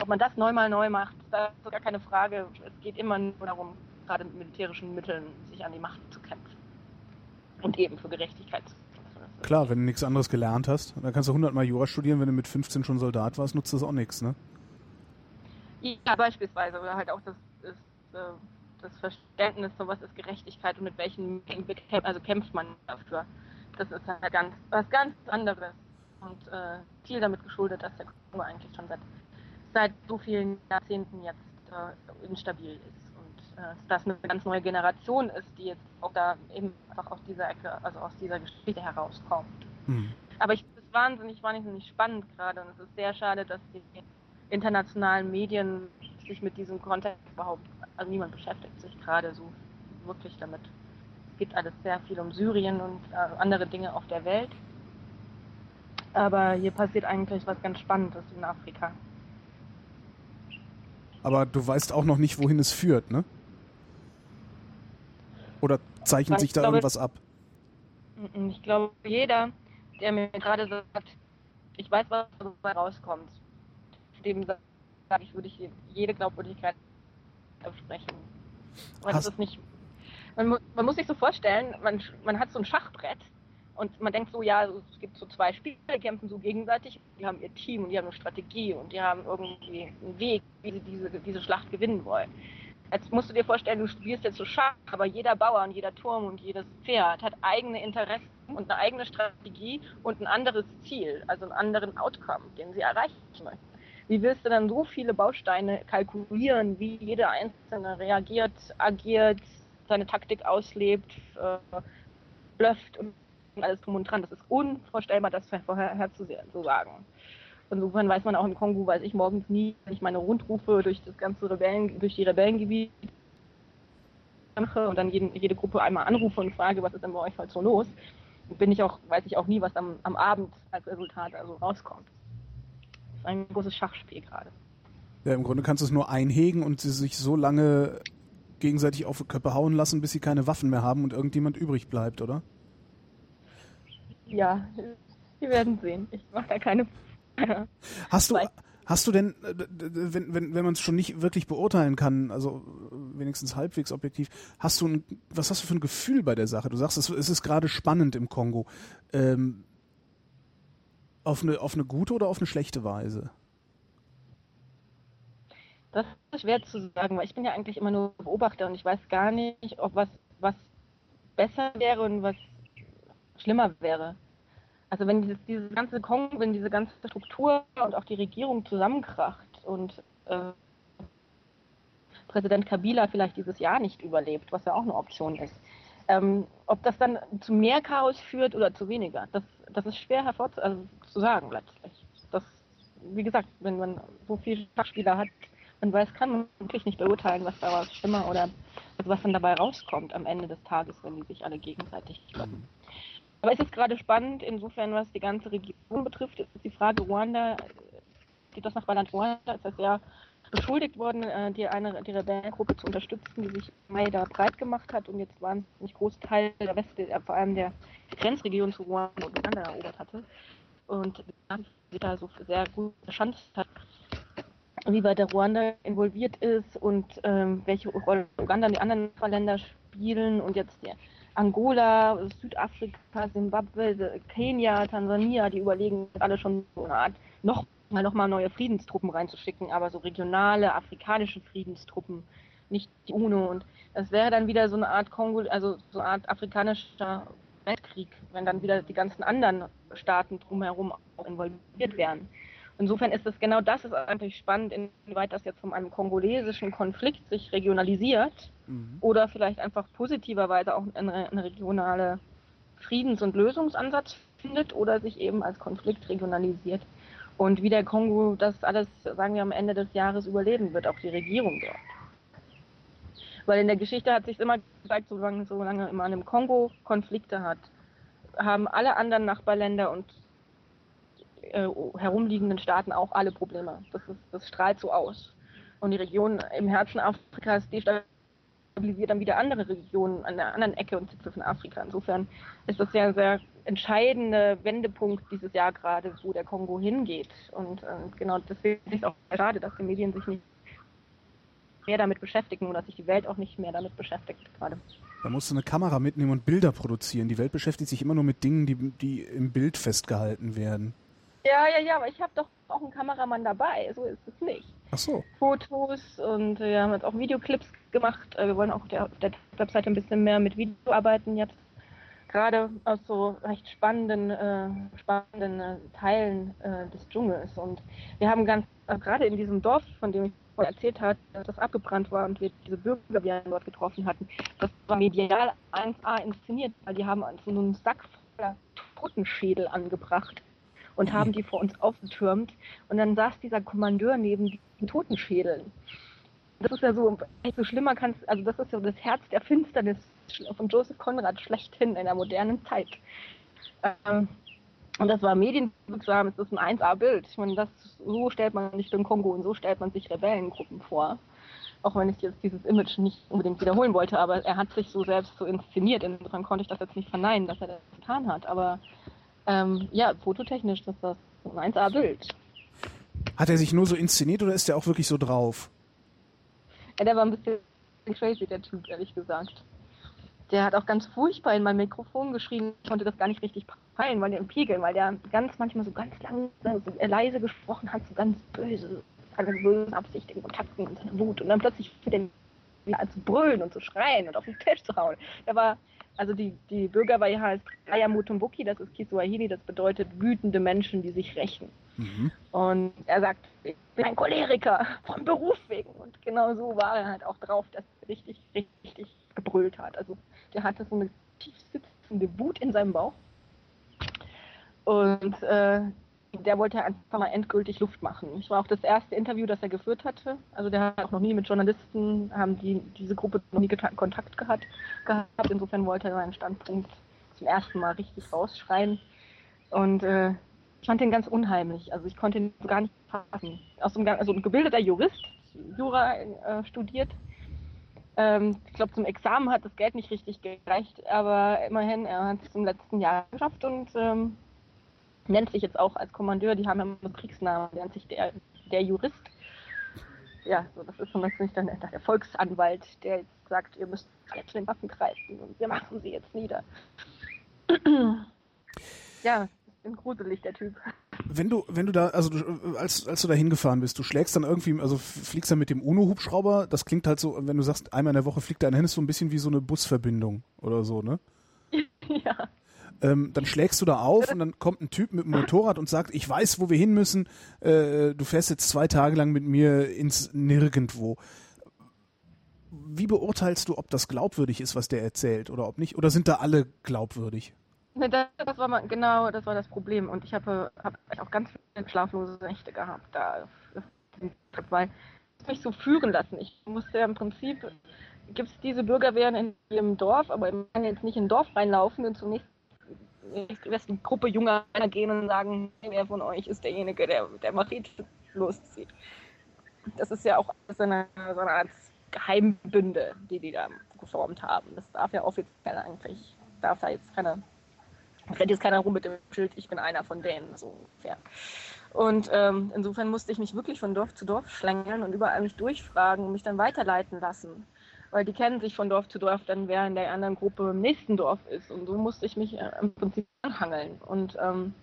Speaker 3: Ob man das neu mal neu macht, da ist gar keine Frage. Es geht immer nur darum, gerade mit militärischen Mitteln sich an die Macht zu kämpfen und eben für Gerechtigkeit.
Speaker 2: Klar, wenn du nichts anderes gelernt hast, dann kannst du 100 Mal Jura studieren, wenn du mit 15 schon Soldat warst, nutzt das auch nichts, ne?
Speaker 3: Ja, beispielsweise. Oder halt auch das, das, äh, das Verständnis, so was ist Gerechtigkeit und mit welchen also kämpft man dafür. Das ist halt ganz, was ganz anderes und äh, viel damit geschuldet, dass der Kongo eigentlich schon seit, seit so vielen Jahrzehnten jetzt äh, instabil ist dass das eine ganz neue Generation ist, die jetzt auch da eben einfach aus dieser Ecke, also aus dieser Geschichte herauskommt. Mhm. Aber ich finde es wahnsinnig, wahnsinnig spannend gerade und es ist sehr schade, dass die internationalen Medien sich mit diesem Kontext überhaupt, also niemand beschäftigt sich gerade so wirklich damit. Es geht alles sehr viel um Syrien und äh, andere Dinge auf der Welt. Aber hier passiert eigentlich was ganz Spannendes in Afrika.
Speaker 2: Aber du weißt auch noch nicht, wohin es führt, ne? Oder zeichnet sich da glaube, irgendwas ab?
Speaker 3: Ich glaube, jeder, der mir gerade sagt, ich weiß, was dabei rauskommt, dem sage ich, würde ich jede Glaubwürdigkeit absprechen. Weil das ist nicht. Man, man, muss sich so vorstellen, man, man hat so ein Schachbrett und man denkt so, ja, es gibt so zwei Spieler, die kämpfen so gegenseitig, die haben ihr Team und die haben eine Strategie und die haben irgendwie einen Weg, wie sie diese, diese Schlacht gewinnen wollen. Jetzt musst du dir vorstellen, du spielst jetzt so Schach, aber jeder Bauer und jeder Turm und jedes Pferd hat eigene Interessen und eine eigene Strategie und ein anderes Ziel, also einen anderen Outcome, den sie erreichen möchten. Wie willst du dann so viele Bausteine kalkulieren, wie jeder Einzelne reagiert, agiert, seine Taktik auslebt, äh, blufft und alles drum und dran. Das ist unvorstellbar, das vorher zu sagen. Insofern weiß man auch im Kongo, weiß ich morgens nie, wenn ich meine Rundrufe durch das ganze Rebellen, durch die Rebellengebiet mache und dann jeden, jede Gruppe einmal anrufe und frage, was ist denn bei euch heute so los, bin ich auch, weiß ich auch nie, was am, am Abend als Resultat also rauskommt. Das ist ein großes Schachspiel gerade.
Speaker 2: Ja, im Grunde kannst du es nur einhegen und sie sich so lange gegenseitig auf die Köpfe hauen lassen, bis sie keine Waffen mehr haben und irgendjemand übrig bleibt, oder?
Speaker 3: Ja, wir werden sehen. Ich mache da keine.
Speaker 2: Hast du, hast du denn, äh, wenn, wenn, wenn man es schon nicht wirklich beurteilen kann, also wenigstens halbwegs objektiv, hast du ein, was hast du für ein Gefühl bei der Sache? Du sagst, es, es ist gerade spannend im Kongo. Ähm, auf eine, auf eine gute oder auf eine schlechte Weise?
Speaker 3: Das ist schwer zu sagen, weil ich bin ja eigentlich immer nur Beobachter und ich weiß gar nicht, ob was, was besser wäre und was schlimmer wäre. Also wenn dieses, dieses ganze Kongo, wenn diese ganze Struktur und auch die Regierung zusammenkracht und äh, Präsident Kabila vielleicht dieses Jahr nicht überlebt, was ja auch eine Option ist, ähm, ob das dann zu mehr Chaos führt oder zu weniger, das, das ist schwer hervorzu also zu sagen letztlich. Das, wie gesagt, wenn man so viele Schachspieler hat, man weiß, kann man wirklich nicht beurteilen, was daraus schlimmer oder also was dann dabei rauskommt am Ende des Tages, wenn die sich alle gegenseitig kloppen. Aber es ist gerade spannend, insofern, was die ganze Region betrifft, ist die Frage Ruanda, geht das Nachbarland Ruanda, ist das ja beschuldigt worden, äh, die eine die Rebellengruppe zu unterstützen, die sich im Mai da breit gemacht hat und jetzt waren nicht große Teil der Weste, vor allem der Grenzregion zu Ruanda und Uganda erobert hatte. Und sie da so sehr gut verschanzt hat, wie weit der Ruanda involviert ist und ähm, welche Rolle Uganda und die anderen Länder spielen und jetzt der Angola, Südafrika, Zimbabwe, Kenia, Tansania, die überlegen alle schon so eine Art noch mal, noch mal neue Friedenstruppen reinzuschicken, aber so regionale afrikanische Friedenstruppen, nicht die UNO. Und das wäre dann wieder so eine Art Kongo, also so eine Art afrikanischer Weltkrieg, wenn dann wieder die ganzen anderen Staaten drumherum auch involviert wären. Insofern ist es genau das ist eigentlich spannend, inwieweit das jetzt von einem kongolesischen Konflikt sich regionalisiert mhm. oder vielleicht einfach positiverweise auch eine, eine regionale Friedens- und Lösungsansatz findet oder sich eben als Konflikt regionalisiert. Und wie der Kongo das alles, sagen wir, am Ende des Jahres überleben wird, auch die Regierung dort. Weil in der Geschichte hat sich immer gezeigt, solange, solange man im Kongo Konflikte hat, haben alle anderen Nachbarländer und äh, herumliegenden Staaten auch alle Probleme. Das, ist, das strahlt so aus. Und die Region im Herzen Afrikas destabilisiert dann wieder andere Regionen an der anderen Ecke und Zipfel von Afrika. Insofern ist das ja ein sehr entscheidender Wendepunkt dieses Jahr gerade, wo der Kongo hingeht. Und äh, genau deswegen ist es auch schade, dass die Medien sich nicht mehr damit beschäftigen oder dass sich die Welt auch nicht mehr damit beschäftigt gerade.
Speaker 2: Da musst du eine Kamera mitnehmen und Bilder produzieren. Die Welt beschäftigt sich immer nur mit Dingen, die, die im Bild festgehalten werden.
Speaker 3: Ja, ja, ja, aber ich habe doch auch einen Kameramann dabei, so ist es nicht.
Speaker 2: Ach so.
Speaker 3: Fotos und wir haben jetzt auch Videoclips gemacht. Äh, wir wollen auch auf der Webseite ein bisschen mehr mit Video arbeiten jetzt. Gerade aus so recht spannenden, äh, spannenden äh, Teilen äh, des Dschungels. Und wir haben ganz, äh, gerade in diesem Dorf, von dem ich vorhin erzählt habe, dass das abgebrannt war und wir diese Bürger, die wir dort getroffen hatten, das war medial 1A inszeniert, weil die haben so einen Sack voller Totenschädel angebracht und haben die vor uns aufgetürmt. Und dann saß dieser Kommandeur neben den Totenschädeln. Das ist ja so, so schlimmer kannst, also das ist ja das Herz der Finsternis von Joseph Conrad schlechthin in der modernen Zeit. Ähm, und das war medienwirksam, es ist ein 1A-Bild. Ich meine, das, so stellt man sich den Kongo und so stellt man sich Rebellengruppen vor. Auch wenn ich jetzt dieses Image nicht unbedingt wiederholen wollte, aber er hat sich so selbst so inszeniert. Insofern konnte ich das jetzt nicht verneinen, dass er das getan hat. Aber ähm, ja, fototechnisch ist das ein 1A-Bild.
Speaker 2: Hat er sich nur so inszeniert oder ist er auch wirklich so drauf?
Speaker 3: Ja, der war ein bisschen crazy, der Typ, ehrlich gesagt. Der hat auch ganz furchtbar in mein Mikrofon geschrien. Ich konnte das gar nicht richtig peilen, weil der im Pegeln, weil der ganz manchmal so ganz langsam, so leise gesprochen hat, so ganz böse, seine bösen Absichten und Takten und seine Wut. Und dann plötzlich für den zu brüllen und zu schreien und auf den Tisch zu hauen. Er war, also die, die Bürgerwehr heißt Raya Mutumbuki, das ist Kiswahili, das bedeutet wütende Menschen, die sich rächen. Mhm. Und er sagt, ich bin ein Choleriker vom Beruf wegen. Und genau so war er halt auch drauf, dass er richtig, richtig gebrüllt hat. Also der hatte so eine tief sitzende Wut in seinem Bauch. Und äh, der wollte einfach mal endgültig Luft machen. Ich war auch das erste Interview, das er geführt hatte. Also der hat auch noch nie mit Journalisten, haben die diese Gruppe noch nie Kontakt gehabt. gehabt. Insofern wollte er seinen Standpunkt zum ersten Mal richtig rausschreien. Und äh, ich fand den ganz unheimlich. Also ich konnte ihn gar nicht fassen. Aus einem, also ein gebildeter Jurist, Jura äh, studiert. Ähm, ich glaube, zum Examen hat das Geld nicht richtig gereicht, aber immerhin, er hat es im letzten Jahr geschafft und ähm, nennt sich jetzt auch als Kommandeur, die haben ja immer Kriegsnamen, nennt sich der, der Jurist. Ja, so, das ist so natürlich dann der, Volksanwalt, der jetzt sagt, ihr müsst jetzt den Waffen greifen und wir machen sie jetzt nieder. ja, ich bin gruselig, der Typ.
Speaker 2: Wenn du, wenn du da, also du, als, als du da hingefahren bist, du schlägst dann irgendwie, also fliegst dann mit dem UNO-Hubschrauber, das klingt halt so, wenn du sagst, einmal in der Woche fliegt hin, ist so ein bisschen wie so eine Busverbindung oder so, ne? ja. Ähm, dann schlägst du da auf und dann kommt ein Typ mit dem Motorrad und sagt, ich weiß, wo wir hin müssen, äh, du fährst jetzt zwei Tage lang mit mir ins Nirgendwo. Wie beurteilst du, ob das glaubwürdig ist, was der erzählt oder ob nicht? Oder sind da alle glaubwürdig?
Speaker 3: Ne, das, das war mal, genau, das war das Problem. Und ich habe hab auch ganz viele schlaflose Nächte gehabt, da, weil ich mich so führen lassen. Ich musste ja im Prinzip, gibt es diese Bürgerwehren in ihrem Dorf, aber ich kann jetzt nicht in ein Dorf reinlaufen und zunächst nächste Gruppe junger Männer gehen und sagen, wer von euch ist derjenige, der, der Machete loszieht. Das ist ja auch so eine, so eine Art Geheimbünde, die die da geformt haben. Das darf ja offiziell eigentlich, darf da jetzt keiner, rennt jetzt keiner rum mit dem Schild, ich bin einer von denen, so ungefähr. Und ähm, insofern musste ich mich wirklich von Dorf zu Dorf schlängeln und überall mich durchfragen und mich dann weiterleiten lassen weil die kennen sich von Dorf zu Dorf, dann wer in der anderen Gruppe im nächsten Dorf ist. Und so musste ich mich äh, im Prinzip anhangeln. Und ähm,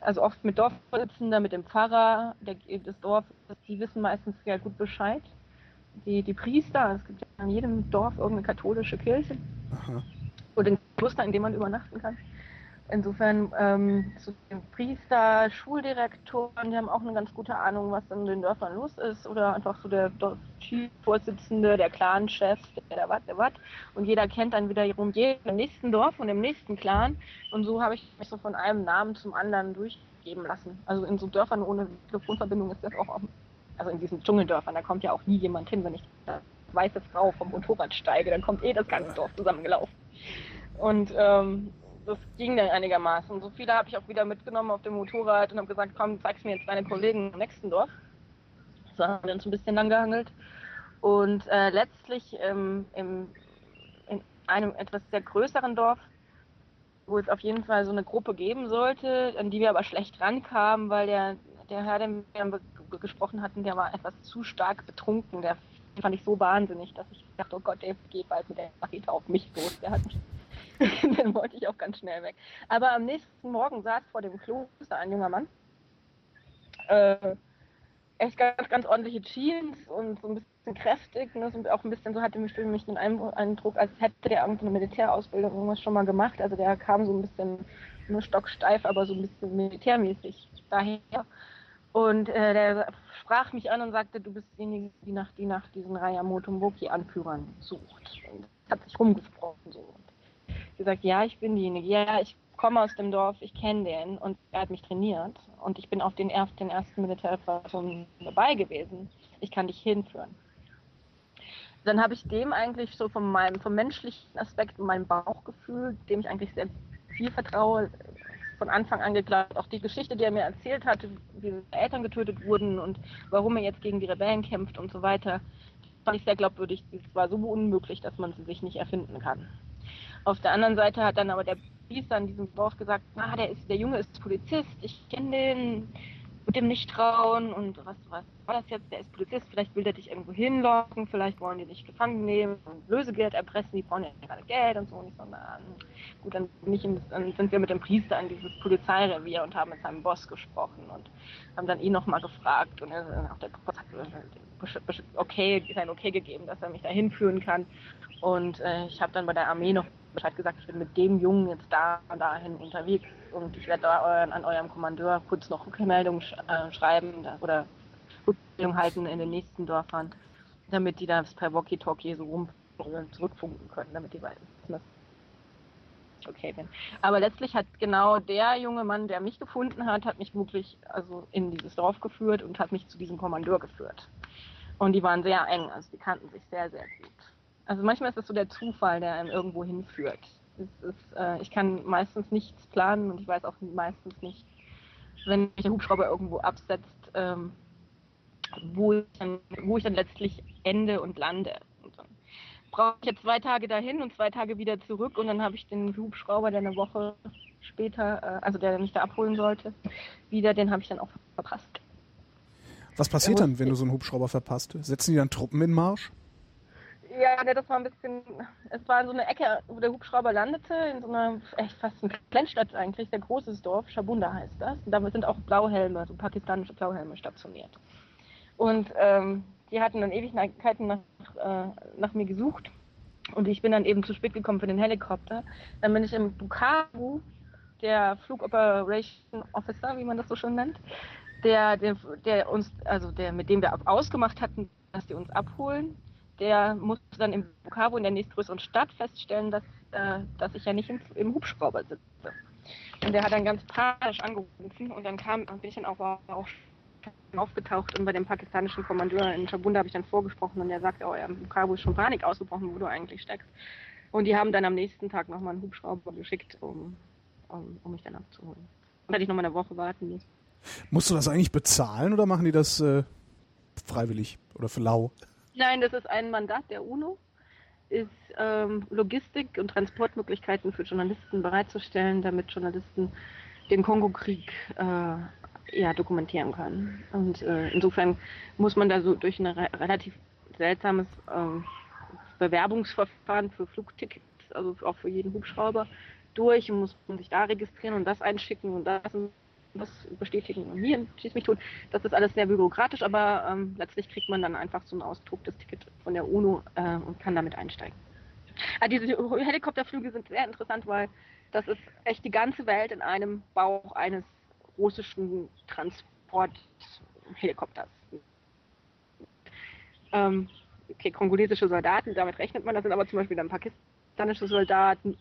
Speaker 3: also oft mit Dorfvorsitzender, mit dem Pfarrer der, des Dorfes, die wissen meistens sehr gut Bescheid. Die, die Priester, es gibt ja in jedem Dorf irgendeine katholische Kirche. Aha. Oder ein Kloster, in dem man übernachten kann. Insofern ähm, so Priester, Schuldirektoren, die haben auch eine ganz gute Ahnung, was in den Dörfern los ist. Oder einfach so der Vorsitzende, der Clan-Chef, der, der wat, der wat. Und jeder kennt dann wiederum jeden im nächsten Dorf und im nächsten Clan. Und so habe ich mich so von einem Namen zum anderen durchgeben lassen. Also in so Dörfern ohne Telefonverbindung ist das auch, also in diesen Dschungeldörfern, da kommt ja auch nie jemand hin, wenn ich da weiße Frau vom Motorrad steige, dann kommt eh das ganze Dorf zusammengelaufen. Und ähm, das ging dann einigermaßen. So viele habe ich auch wieder mitgenommen auf dem Motorrad und habe gesagt, komm, zeig's mir jetzt deine Kollegen im nächsten Dorf. So haben wir uns ein bisschen lang gehangelt. Und äh, letztlich ähm, im, in einem etwas sehr größeren Dorf, wo es auf jeden Fall so eine Gruppe geben sollte, an die wir aber schlecht rankamen, weil der, der Herr, den wir gesprochen hatten, der war etwas zu stark betrunken. Der fand ich so wahnsinnig, dass ich dachte, oh Gott, der geht bald mit der Machete auf mich los. Der hat mich dann wollte ich auch ganz schnell weg. Aber am nächsten Morgen saß vor dem Kloster ein junger Mann. Äh, echt ganz, ganz ordentliche Jeans und so ein bisschen kräftig. Ne? So auch ein bisschen so hatte mich für mich den Eindruck, als hätte der irgendeine Militärausbildung irgendwas schon mal gemacht. Also der kam so ein bisschen nur stocksteif, aber so ein bisschen militärmäßig daher. Und äh, der sprach mich an und sagte, du bist diejenige, die nach, die nach diesen Raya Motomboki-Anführern sucht. Und hat sich rumgesprochen so gesagt, ja, ich bin diejenige, ja, ich komme aus dem Dorf, ich kenne den und er hat mich trainiert und ich bin auf den, den ersten Militäroperationen dabei gewesen. Ich kann dich hinführen. Dann habe ich dem eigentlich so von meinem, vom menschlichen Aspekt, meinem Bauchgefühl, dem ich eigentlich sehr viel vertraue, von Anfang an geglaubt. Auch die Geschichte, die er mir erzählt hatte, wie seine Eltern getötet wurden und warum er jetzt gegen die Rebellen kämpft und so weiter, fand ich sehr glaubwürdig. Es war so unmöglich, dass man sie sich nicht erfinden kann. Auf der anderen Seite hat dann aber der Priester an diesem Dorf gesagt, ah, der, ist, der Junge ist Polizist, ich kenne den, dem nicht trauen und was, was war das jetzt? Der ist Polizist, vielleicht will der dich irgendwo hinlocken, vielleicht wollen die dich gefangen nehmen und Lösegeld erpressen, die brauchen ja gerade Geld und so. Und ich so, na, gut, dann, nicht in, dann sind wir mit dem Priester an dieses Polizeirevier und haben mit seinem Boss gesprochen und haben dann ihn nochmal gefragt und er, auch der Boss hat okay, sein Okay gegeben, dass er mich da hinführen kann. Und äh, ich habe dann bei der Armee noch Bescheid gesagt, ich bin mit dem Jungen jetzt da und dahin unterwegs und ich werde da euren, an eurem Kommandeur kurz noch Rückmeldung sch äh, schreiben oder Rückmeldung halten in den nächsten Dörfern, damit die das per Walkie-Talkie so rum zurückfunken können, damit die wissen, dass okay bin. Aber letztlich hat genau der junge Mann, der mich gefunden hat, hat mich wirklich also in dieses Dorf geführt und hat mich zu diesem Kommandeur geführt. Und die waren sehr eng, also die kannten sich sehr, sehr gut. Also manchmal ist es so der Zufall, der einem irgendwo hinführt. Ist, äh, ich kann meistens nichts planen und ich weiß auch meistens nicht, wenn mich der Hubschrauber irgendwo absetzt, ähm, wo, ich dann, wo ich dann letztlich ende und lande. Und dann brauche ich jetzt zwei Tage dahin und zwei Tage wieder zurück und dann habe ich den Hubschrauber, der eine Woche später, äh, also der mich da abholen sollte, wieder, den habe ich dann auch verpasst.
Speaker 2: Was passiert dann, wenn du so einen Hubschrauber verpasst? Setzen die dann Truppen in Marsch?
Speaker 3: Ja, das war ein bisschen, es war in so eine Ecke, wo der Hubschrauber landete, in so einer echt fast eine Kleinstadt eigentlich, sehr großes Dorf, Shabunda heißt das. Und damit sind auch Blauhelme, so pakistanische Blauhelme stationiert. Und ähm, die hatten dann Ewigkeiten nach, äh, nach mir gesucht. Und ich bin dann eben zu spät gekommen für den Helikopter. Dann bin ich im Bukavu, der Flugoperation Officer, wie man das so schon nennt, der, der, der uns, also der, mit dem wir ausgemacht hatten, dass die uns abholen der musste dann im Bukavu in der nächstgrößeren Stadt feststellen, dass, äh, dass ich ja nicht im, im, Hubschrauber sitze. Und der hat dann ganz panisch angerufen und dann kam ein bisschen auch, auch aufgetaucht und bei dem pakistanischen Kommandeur in Chabunda habe ich dann vorgesprochen und der sagte, oh ja, im Bukavu ist schon Panik ausgebrochen, wo du eigentlich steckst. Und die haben dann am nächsten Tag nochmal einen Hubschrauber geschickt, um, um, um mich dann abzuholen. Und hätte ich nochmal eine Woche warten müssen.
Speaker 2: Musst du das eigentlich bezahlen oder machen die das äh, freiwillig oder für lau?
Speaker 3: Nein, das ist ein Mandat der UNO, ist ähm, Logistik und Transportmöglichkeiten für Journalisten bereitzustellen, damit Journalisten den Kongo-Krieg äh, ja, dokumentieren können. Und äh, insofern muss man da so durch ein re relativ seltsames äh, Bewerbungsverfahren für Flugtickets, also auch für jeden Hubschrauber, durch und muss man sich da registrieren und das einschicken und das was bestätigen und hier schieß mich tot. Das ist alles sehr bürokratisch, aber ähm, letztlich kriegt man dann einfach so ein ausgedrucktes Ticket von der UNO äh, und kann damit einsteigen. Also diese Helikopterflüge sind sehr interessant, weil das ist echt die ganze Welt in einem Bauch eines russischen Transporthelikopters. Ähm, okay, kongolesische Soldaten, damit rechnet man, das sind aber zum Beispiel dann pakistanische Soldaten,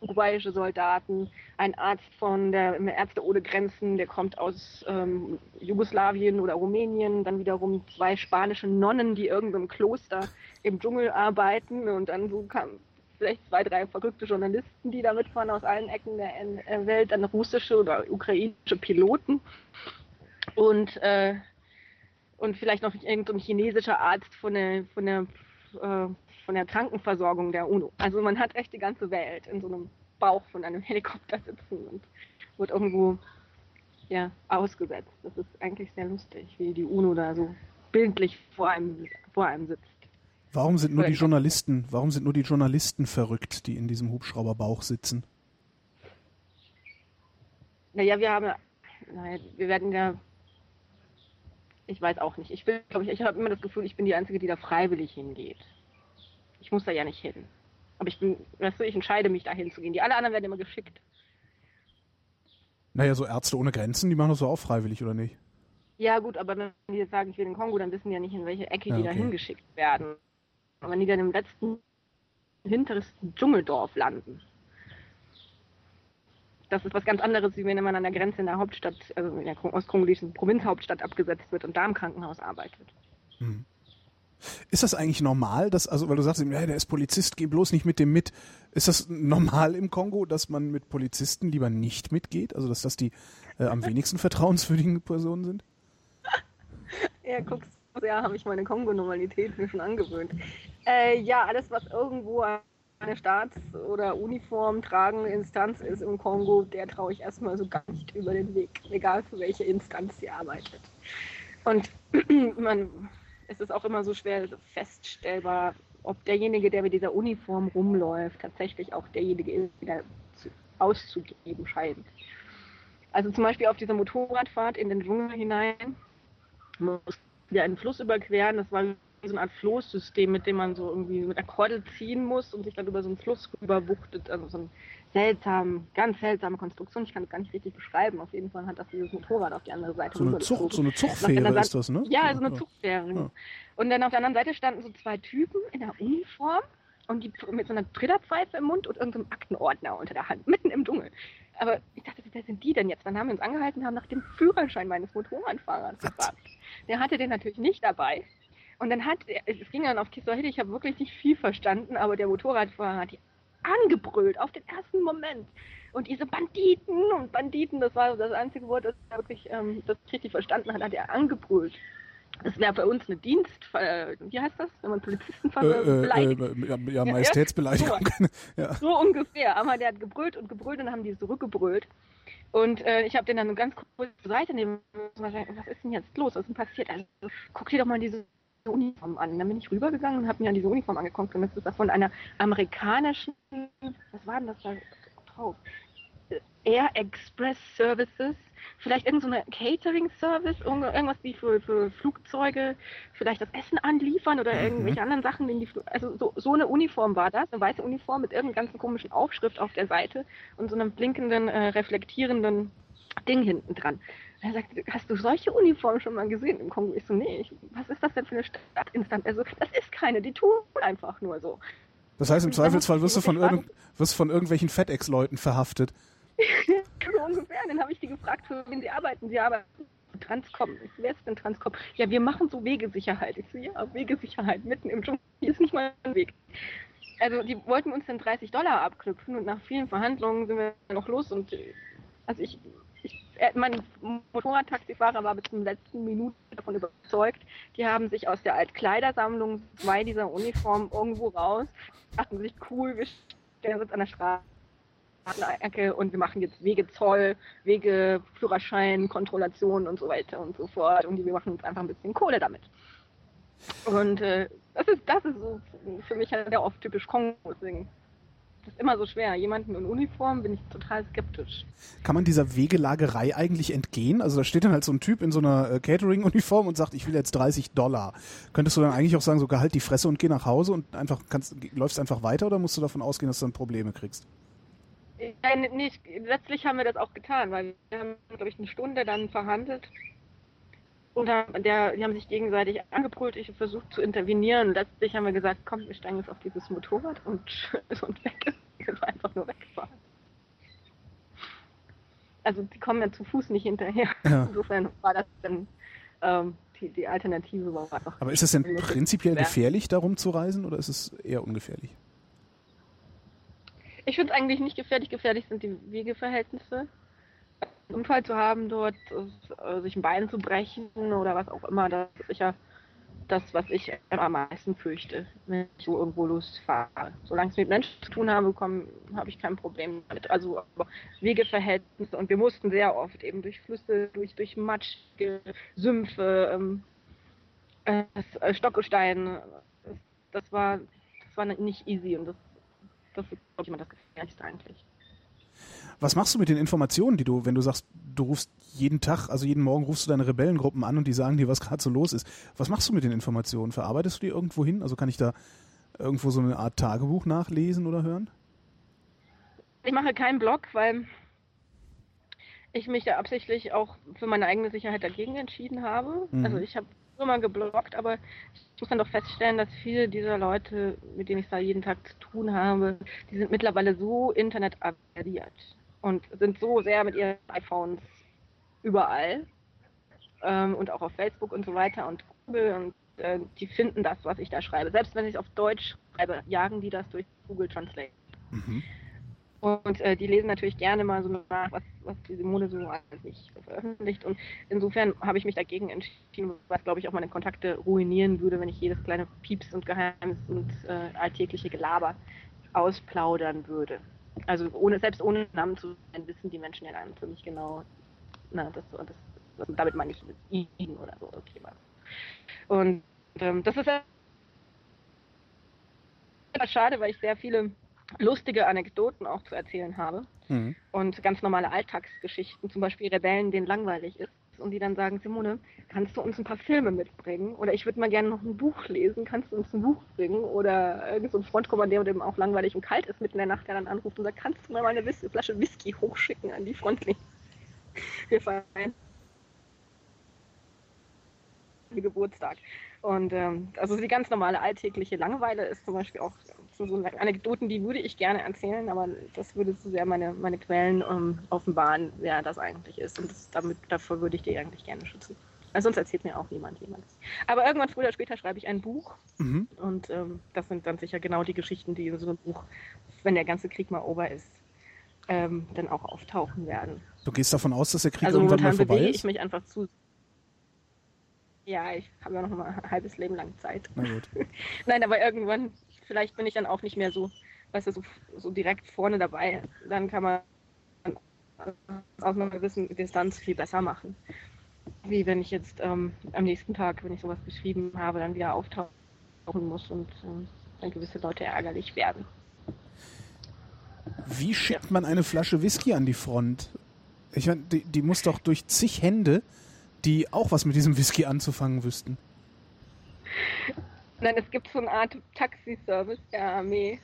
Speaker 3: uruguayische Soldaten, ein Arzt von der Ärzte ohne Grenzen, der kommt aus ähm, Jugoslawien oder Rumänien, dann wiederum zwei spanische Nonnen, die irgendeinem Kloster im Dschungel arbeiten und dann so kam vielleicht zwei, drei verrückte Journalisten, die da mitfahren aus allen Ecken der Welt, dann russische oder ukrainische Piloten und äh, und vielleicht noch irgendein chinesischer Arzt von der, von der äh, von der Krankenversorgung der UNO. Also man hat echt die ganze Welt in so einem Bauch von einem Helikopter sitzen und wird irgendwo ja, ausgesetzt. Das ist eigentlich sehr lustig, wie die UNO da so bildlich vor einem, vor einem sitzt.
Speaker 2: Warum sind nur die Journalisten, warum sind nur die Journalisten verrückt, die in diesem Hubschrauberbauch sitzen?
Speaker 3: Naja, wir haben, naja, wir werden ja, ich weiß auch nicht. Ich will, glaube ich, ich habe immer das Gefühl, ich bin die Einzige, die da freiwillig hingeht. Ich muss da ja nicht hin. Aber ich bin, weißt du, ich entscheide mich da hinzugehen. Die alle anderen werden immer geschickt.
Speaker 2: Naja, so Ärzte ohne Grenzen, die machen das so auch freiwillig, oder nicht?
Speaker 3: Ja, gut, aber wenn die jetzt sagen, ich will in Kongo, dann wissen die ja nicht, in welche Ecke ja, die okay. da hingeschickt werden. Und wenn die dann im letzten, hintersten Dschungeldorf landen. Das ist was ganz anderes, wie wenn man an der Grenze in der Hauptstadt, also in der ostkongolesischen Provinzhauptstadt abgesetzt wird und da im Krankenhaus arbeitet. Hm.
Speaker 2: Ist das eigentlich normal, dass, also weil du sagst, ja, der ist Polizist, geh bloß nicht mit dem mit. Ist das normal im Kongo, dass man mit Polizisten lieber nicht mitgeht? Also dass das die äh, am wenigsten vertrauenswürdigen Personen sind?
Speaker 3: Ja, guckst du, ja, habe ich meine Kongo-Normalität mir schon angewöhnt. Äh, ja, alles, was irgendwo eine Staats- oder Uniform tragende Instanz ist im Kongo, der traue ich erstmal so gar nicht über den Weg, egal für welche Instanz sie arbeitet. Und man, es ist auch immer so schwer feststellbar, ob derjenige, der mit dieser Uniform rumläuft, tatsächlich auch derjenige ist, der auszugeben scheint. Also zum Beispiel auf dieser Motorradfahrt in den Dschungel hinein mussten wir einen Fluss überqueren. Das war so eine Art Floßsystem, mit dem man so irgendwie mit der Kordel ziehen muss und sich dann über so einen Fluss rüberwuchtet. Also so eine seltsam, ganz seltsame Konstruktion. Ich kann es gar nicht richtig beschreiben. Auf jeden Fall hat das dieses Motorrad auf die andere Seite
Speaker 2: So eine, Zucht, so eine Zuchtfähre ist das, ne?
Speaker 3: Ja, so eine Zuchtfähre.
Speaker 2: Ja.
Speaker 3: Und dann auf der anderen Seite standen so zwei Typen in der Uniform und die mit so einer Trillerpfeife im Mund und irgendeinem Aktenordner unter der Hand, mitten im Dschungel. Aber ich dachte, wer sind die denn jetzt? Dann haben wir uns angehalten und haben nach dem Führerschein meines Motorradfahrers gefragt. Der hatte den natürlich nicht dabei. Und dann hat, er- es ging dann auf Kiswahili, ich habe wirklich nicht viel verstanden, aber der Motorradfahrer hat die angebrüllt auf den ersten Moment. Und diese Banditen und Banditen, das war das einzige Wort, das er wirklich, ähm, das ich richtig verstanden hat, hat er angebrüllt. Das wäre für uns eine Dienst, äh, wie heißt das, wenn man Polizisten ver
Speaker 2: Äh, äh,
Speaker 3: beleidigt?
Speaker 2: äh, ja, ja, Majestätsbeleidigung. ja.
Speaker 3: So ungefähr. Aber der hat gebrüllt und gebrüllt und dann haben die zurückgebrüllt. Und äh, ich habe den dann ganz kurz zur Seite nehmen müssen. Was ist denn jetzt los? Was ist denn passiert? Also, guck dir doch mal diese Uniform an. Dann bin ich rübergegangen und habe mir diese Uniform angeguckt. Und das ist das von einer amerikanischen, was war denn das da drauf? Air Express Services, vielleicht irgendein so Catering-Service, irgend- irgendwas wie für, für Flugzeuge, vielleicht das Essen anliefern oder
Speaker 2: Mhm.
Speaker 3: irgendwelche anderen Sachen. Die also so, so eine Uniform war das, eine weiße Uniform mit irgendeiner ganzen komischen Aufschrift auf der Seite und so einem blinkenden, äh, reflektierenden Ding hinten dran. Er sagt, hast du solche Uniformen schon mal gesehen im Kongo? Ich so, nee, ich, was ist das denn für eine Stadtinstanz? Also, das ist keine, die tun einfach nur so.
Speaker 2: Das heißt, im
Speaker 3: Und
Speaker 2: Zweifelsfall wirst du von, irgend, wirst von irgendwelchen FedEx-Leuten verhaftet.
Speaker 3: so ungefähr. Dann habe ich die gefragt, für wen sie arbeiten. Sie arbeiten für Transcom. Ich wer ist denn Transcom? Ja, wir machen so Wegesicherheit. Ich so, ja, Wegesicherheit mitten im Dschungel. Hier ist nicht mal ein Weg. Also die wollten uns dann 30 Dollar abknüpfen und nach vielen Verhandlungen sind wir noch los und äh, also ich, mein Motorradtaxifahrer war bis zum letzten Minute davon überzeugt, die haben sich aus der Altkleidersammlung zwei dieser Uniformen irgendwo raus, dachten sich cool, wir stellen uns an der Straße und wir machen jetzt Wegezoll, Wegeführerschein, Kontrollation und so weiter und so fort. Und wir machen uns einfach ein bisschen Kohle damit. Und äh, das ist, das ist so für mich halt der oft typisch Kongo. Deswegen das ist immer so schwer. Jemanden in Uniform bin ich total skeptisch.
Speaker 2: Kann man dieser Wegelagerei eigentlich entgehen? Also da steht dann halt so ein Typ in so einer äh, Catering-Uniform und sagt, ich will jetzt 30 Dollar. Könntest du dann eigentlich auch sagen, so gehalt die Fresse und geh nach Hause und einfach kannst, läufst einfach weiter oder musst du davon ausgehen, dass du dann Probleme kriegst?
Speaker 3: Ja, nicht, letztlich haben wir das auch getan, weil wir haben, glaube ich, eine Stunde dann verhandelt. Und der, die haben sich gegenseitig angebrüllt, ich habe versucht zu intervenieren. Letztlich haben wir gesagt, komm, wir steigen jetzt auf dieses Motorrad und, und weg. Wir sind einfach nur weggefahren. Also die kommen ja zu Fuß nicht hinterher.
Speaker 2: Ja.
Speaker 3: Insofern war das dann ähm, die, die Alternative war einfach.
Speaker 2: Aber ist es denn prinzipiell gefährlich, darum zu reisen oder ist es eher ungefährlich?
Speaker 3: Ich finde es eigentlich nicht gefährlich. Gefährlich sind die Wegeverhältnisse. Unfall zu haben dort, äh, sich ein Bein zu brechen oder was auch immer, das ist sicher das, was ich am meisten fürchte, wenn ich so irgendwo losfahre. Solange es mit Menschen zu tun habe, habe ich kein Problem damit. Also Wegeverhältnisse und wir mussten sehr oft eben durch Flüsse, durch, durch matschige Sümpfe, ähm, äh, das, Stockgestein. Das, das war das war nicht easy und das das ist, glaube immer das Gefährlichste eigentlich.
Speaker 2: Was machst du mit den Informationen, die du, wenn du sagst, du rufst jeden Tag, also jeden Morgen rufst du deine Rebellengruppen an und die sagen dir, was gerade so los ist. Was machst du mit den Informationen? Verarbeitest du die irgendwo hin? Also kann ich da irgendwo so eine Art Tagebuch nachlesen oder hören?
Speaker 3: Ich mache keinen Blog, weil ich mich da absichtlich auch für meine eigene Sicherheit dagegen entschieden habe.
Speaker 2: Mhm.
Speaker 3: Also ich habe immer gebloggt, aber ich muss dann doch feststellen, dass viele dieser Leute, mit denen ich da jeden Tag zu tun habe, die sind mittlerweile so internetaversiert und sind so sehr mit ihren iPhones überall ähm, und auch auf Facebook und so weiter und Google und äh, die finden das, was ich da schreibe. Selbst wenn ich es auf Deutsch schreibe, jagen die das durch Google Translate.
Speaker 2: Mhm.
Speaker 3: Und äh, die lesen natürlich gerne mal so nach, was, was die Simone so alles nicht veröffentlicht. Und insofern habe ich mich dagegen entschieden, was, glaube ich, auch meine Kontakte ruinieren würde, wenn ich jedes kleine Pieps und Geheimnis und äh, alltägliche Gelaber ausplaudern würde. Also ohne, selbst ohne Namen zu nennen, wissen die Menschen ja dann ziemlich genau, na, das, das, das, damit meine ich ihn oder so, was. Und ähm, das ist ja schade, weil ich sehr viele lustige Anekdoten auch zu erzählen habe mhm. und ganz normale Alltagsgeschichten, zum Beispiel Rebellen, denen langweilig ist und die dann sagen, Simone, kannst du uns ein paar Filme mitbringen? Oder ich würde mal gerne noch ein Buch lesen, kannst du uns ein Buch bringen? Oder irgend so ein Frontkommandeur, dem auch langweilig und kalt ist mitten in der Nacht, der dann anruft und sagt, kannst du mir mal eine Flasche Whisky hochschicken an die Frontlinie? Wir feiern Geburtstag. Und ähm, also die ganz normale alltägliche Langeweile ist zum Beispiel auch so, so Anekdoten, die würde ich gerne erzählen, aber das würde zu sehr meine, meine Quellen ähm, offenbaren, wer das eigentlich ist. Und das, damit, davor würde ich die eigentlich gerne schützen. Also sonst erzählt mir auch niemand jemand. Aber irgendwann früher oder später schreibe ich ein Buch. Mhm. Und ähm, das sind dann sicher genau die Geschichten, die in so einem Buch, wenn der ganze Krieg mal over ist, ähm, dann auch auftauchen werden.
Speaker 2: Du gehst davon aus, dass der Krieg also irgendwann mal vorbei ist?
Speaker 3: ich mich einfach zu ja, ich habe ja noch mal ein halbes Leben lang Zeit. Nein, aber irgendwann, vielleicht bin ich dann auch nicht mehr so, weißt du, so, so direkt vorne dabei. Dann kann man aus einer gewissen Distanz viel besser machen. Wie wenn ich jetzt ähm, am nächsten Tag, wenn ich sowas geschrieben habe, dann wieder auftauchen muss und ähm, dann gewisse Leute ärgerlich werden.
Speaker 2: Wie schickt ja. man eine Flasche Whisky an die Front? Ich meine, die, die muss doch durch zig Hände die auch was mit diesem Whisky anzufangen wüssten.
Speaker 3: Nein, es gibt so eine Art Taxiservice der Armee,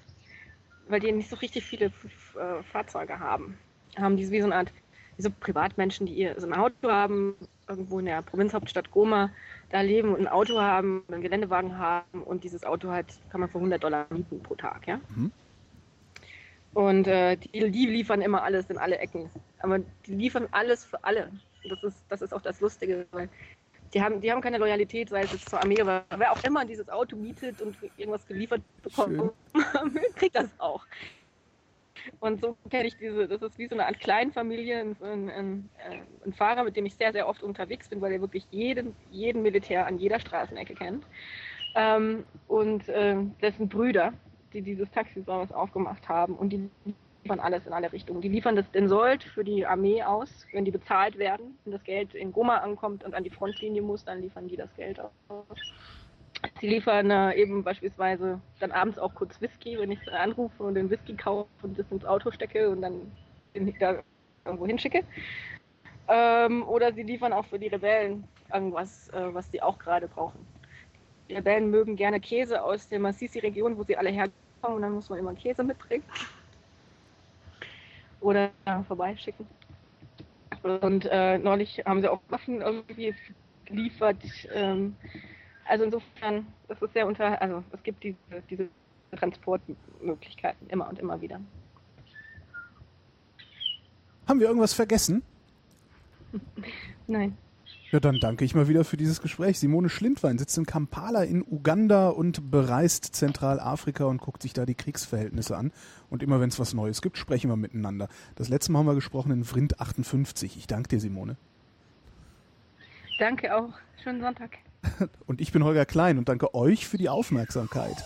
Speaker 3: weil die nicht so richtig viele äh, Fahrzeuge haben. Haben die wie so eine Art, wie so Privatmenschen, die ihr so ein Auto haben, irgendwo in der Provinzhauptstadt Goma da leben und ein Auto haben, einen Geländewagen haben und dieses Auto halt kann man für 100 Dollar mieten pro Tag, ja. Mhm. Und äh, die, die liefern immer alles in alle Ecken. Aber die liefern alles für alle. Das ist, das ist auch das Lustige, weil die haben, die haben keine Loyalität, sei es jetzt zur Armee oder wer auch immer dieses Auto mietet und irgendwas geliefert bekommt, kriegt das auch. Und so kenne ich diese, das ist wie so eine Art Kleinfamilie, ein, ein, ein, ein, Fahrer, mit dem ich sehr, sehr oft unterwegs bin, weil er wirklich jeden, jeden Militär an jeder Straßenecke kennt. Ähm, und äh, dessen Brüder, die dieses Taxiservice aufgemacht haben und die liefern alles in alle Richtungen. Die liefern das den Sold für die Armee aus, wenn die bezahlt werden. Wenn das Geld in Goma ankommt und an die Frontlinie muss, dann liefern die das Geld aus. Sie liefern äh, eben beispielsweise dann abends auch kurz Whisky, wenn ich anrufe und den Whisky kaufe und das ins Auto stecke und dann den da irgendwo hinschicke. Ähm, oder sie liefern auch für die Rebellen irgendwas, äh, was sie auch gerade brauchen. Die Rebellen mögen gerne Käse aus der Massisi-Region, wo sie alle herkommen und dann muss man immer Käse mitbringen oder vorbeischicken. Und äh, neulich haben sie auch Waffen irgendwie geliefert. Ähm, also insofern, das ist sehr unter, also es gibt diese, diese Transportmöglichkeiten immer und immer wieder.
Speaker 2: Haben wir irgendwas vergessen?
Speaker 3: Nein.
Speaker 2: Ja, dann danke ich mal wieder für dieses Gespräch. Simone Schlindwein sitzt in Kampala in Uganda und bereist Zentralafrika und guckt sich da die Kriegsverhältnisse an. Und immer wenn es was Neues gibt, sprechen wir miteinander. Das letzte Mal haben wir gesprochen in Vrind 58. Ich danke dir, Simone.
Speaker 3: Danke auch. Schönen Sonntag.
Speaker 2: Und ich bin Holger Klein und danke euch für die Aufmerksamkeit.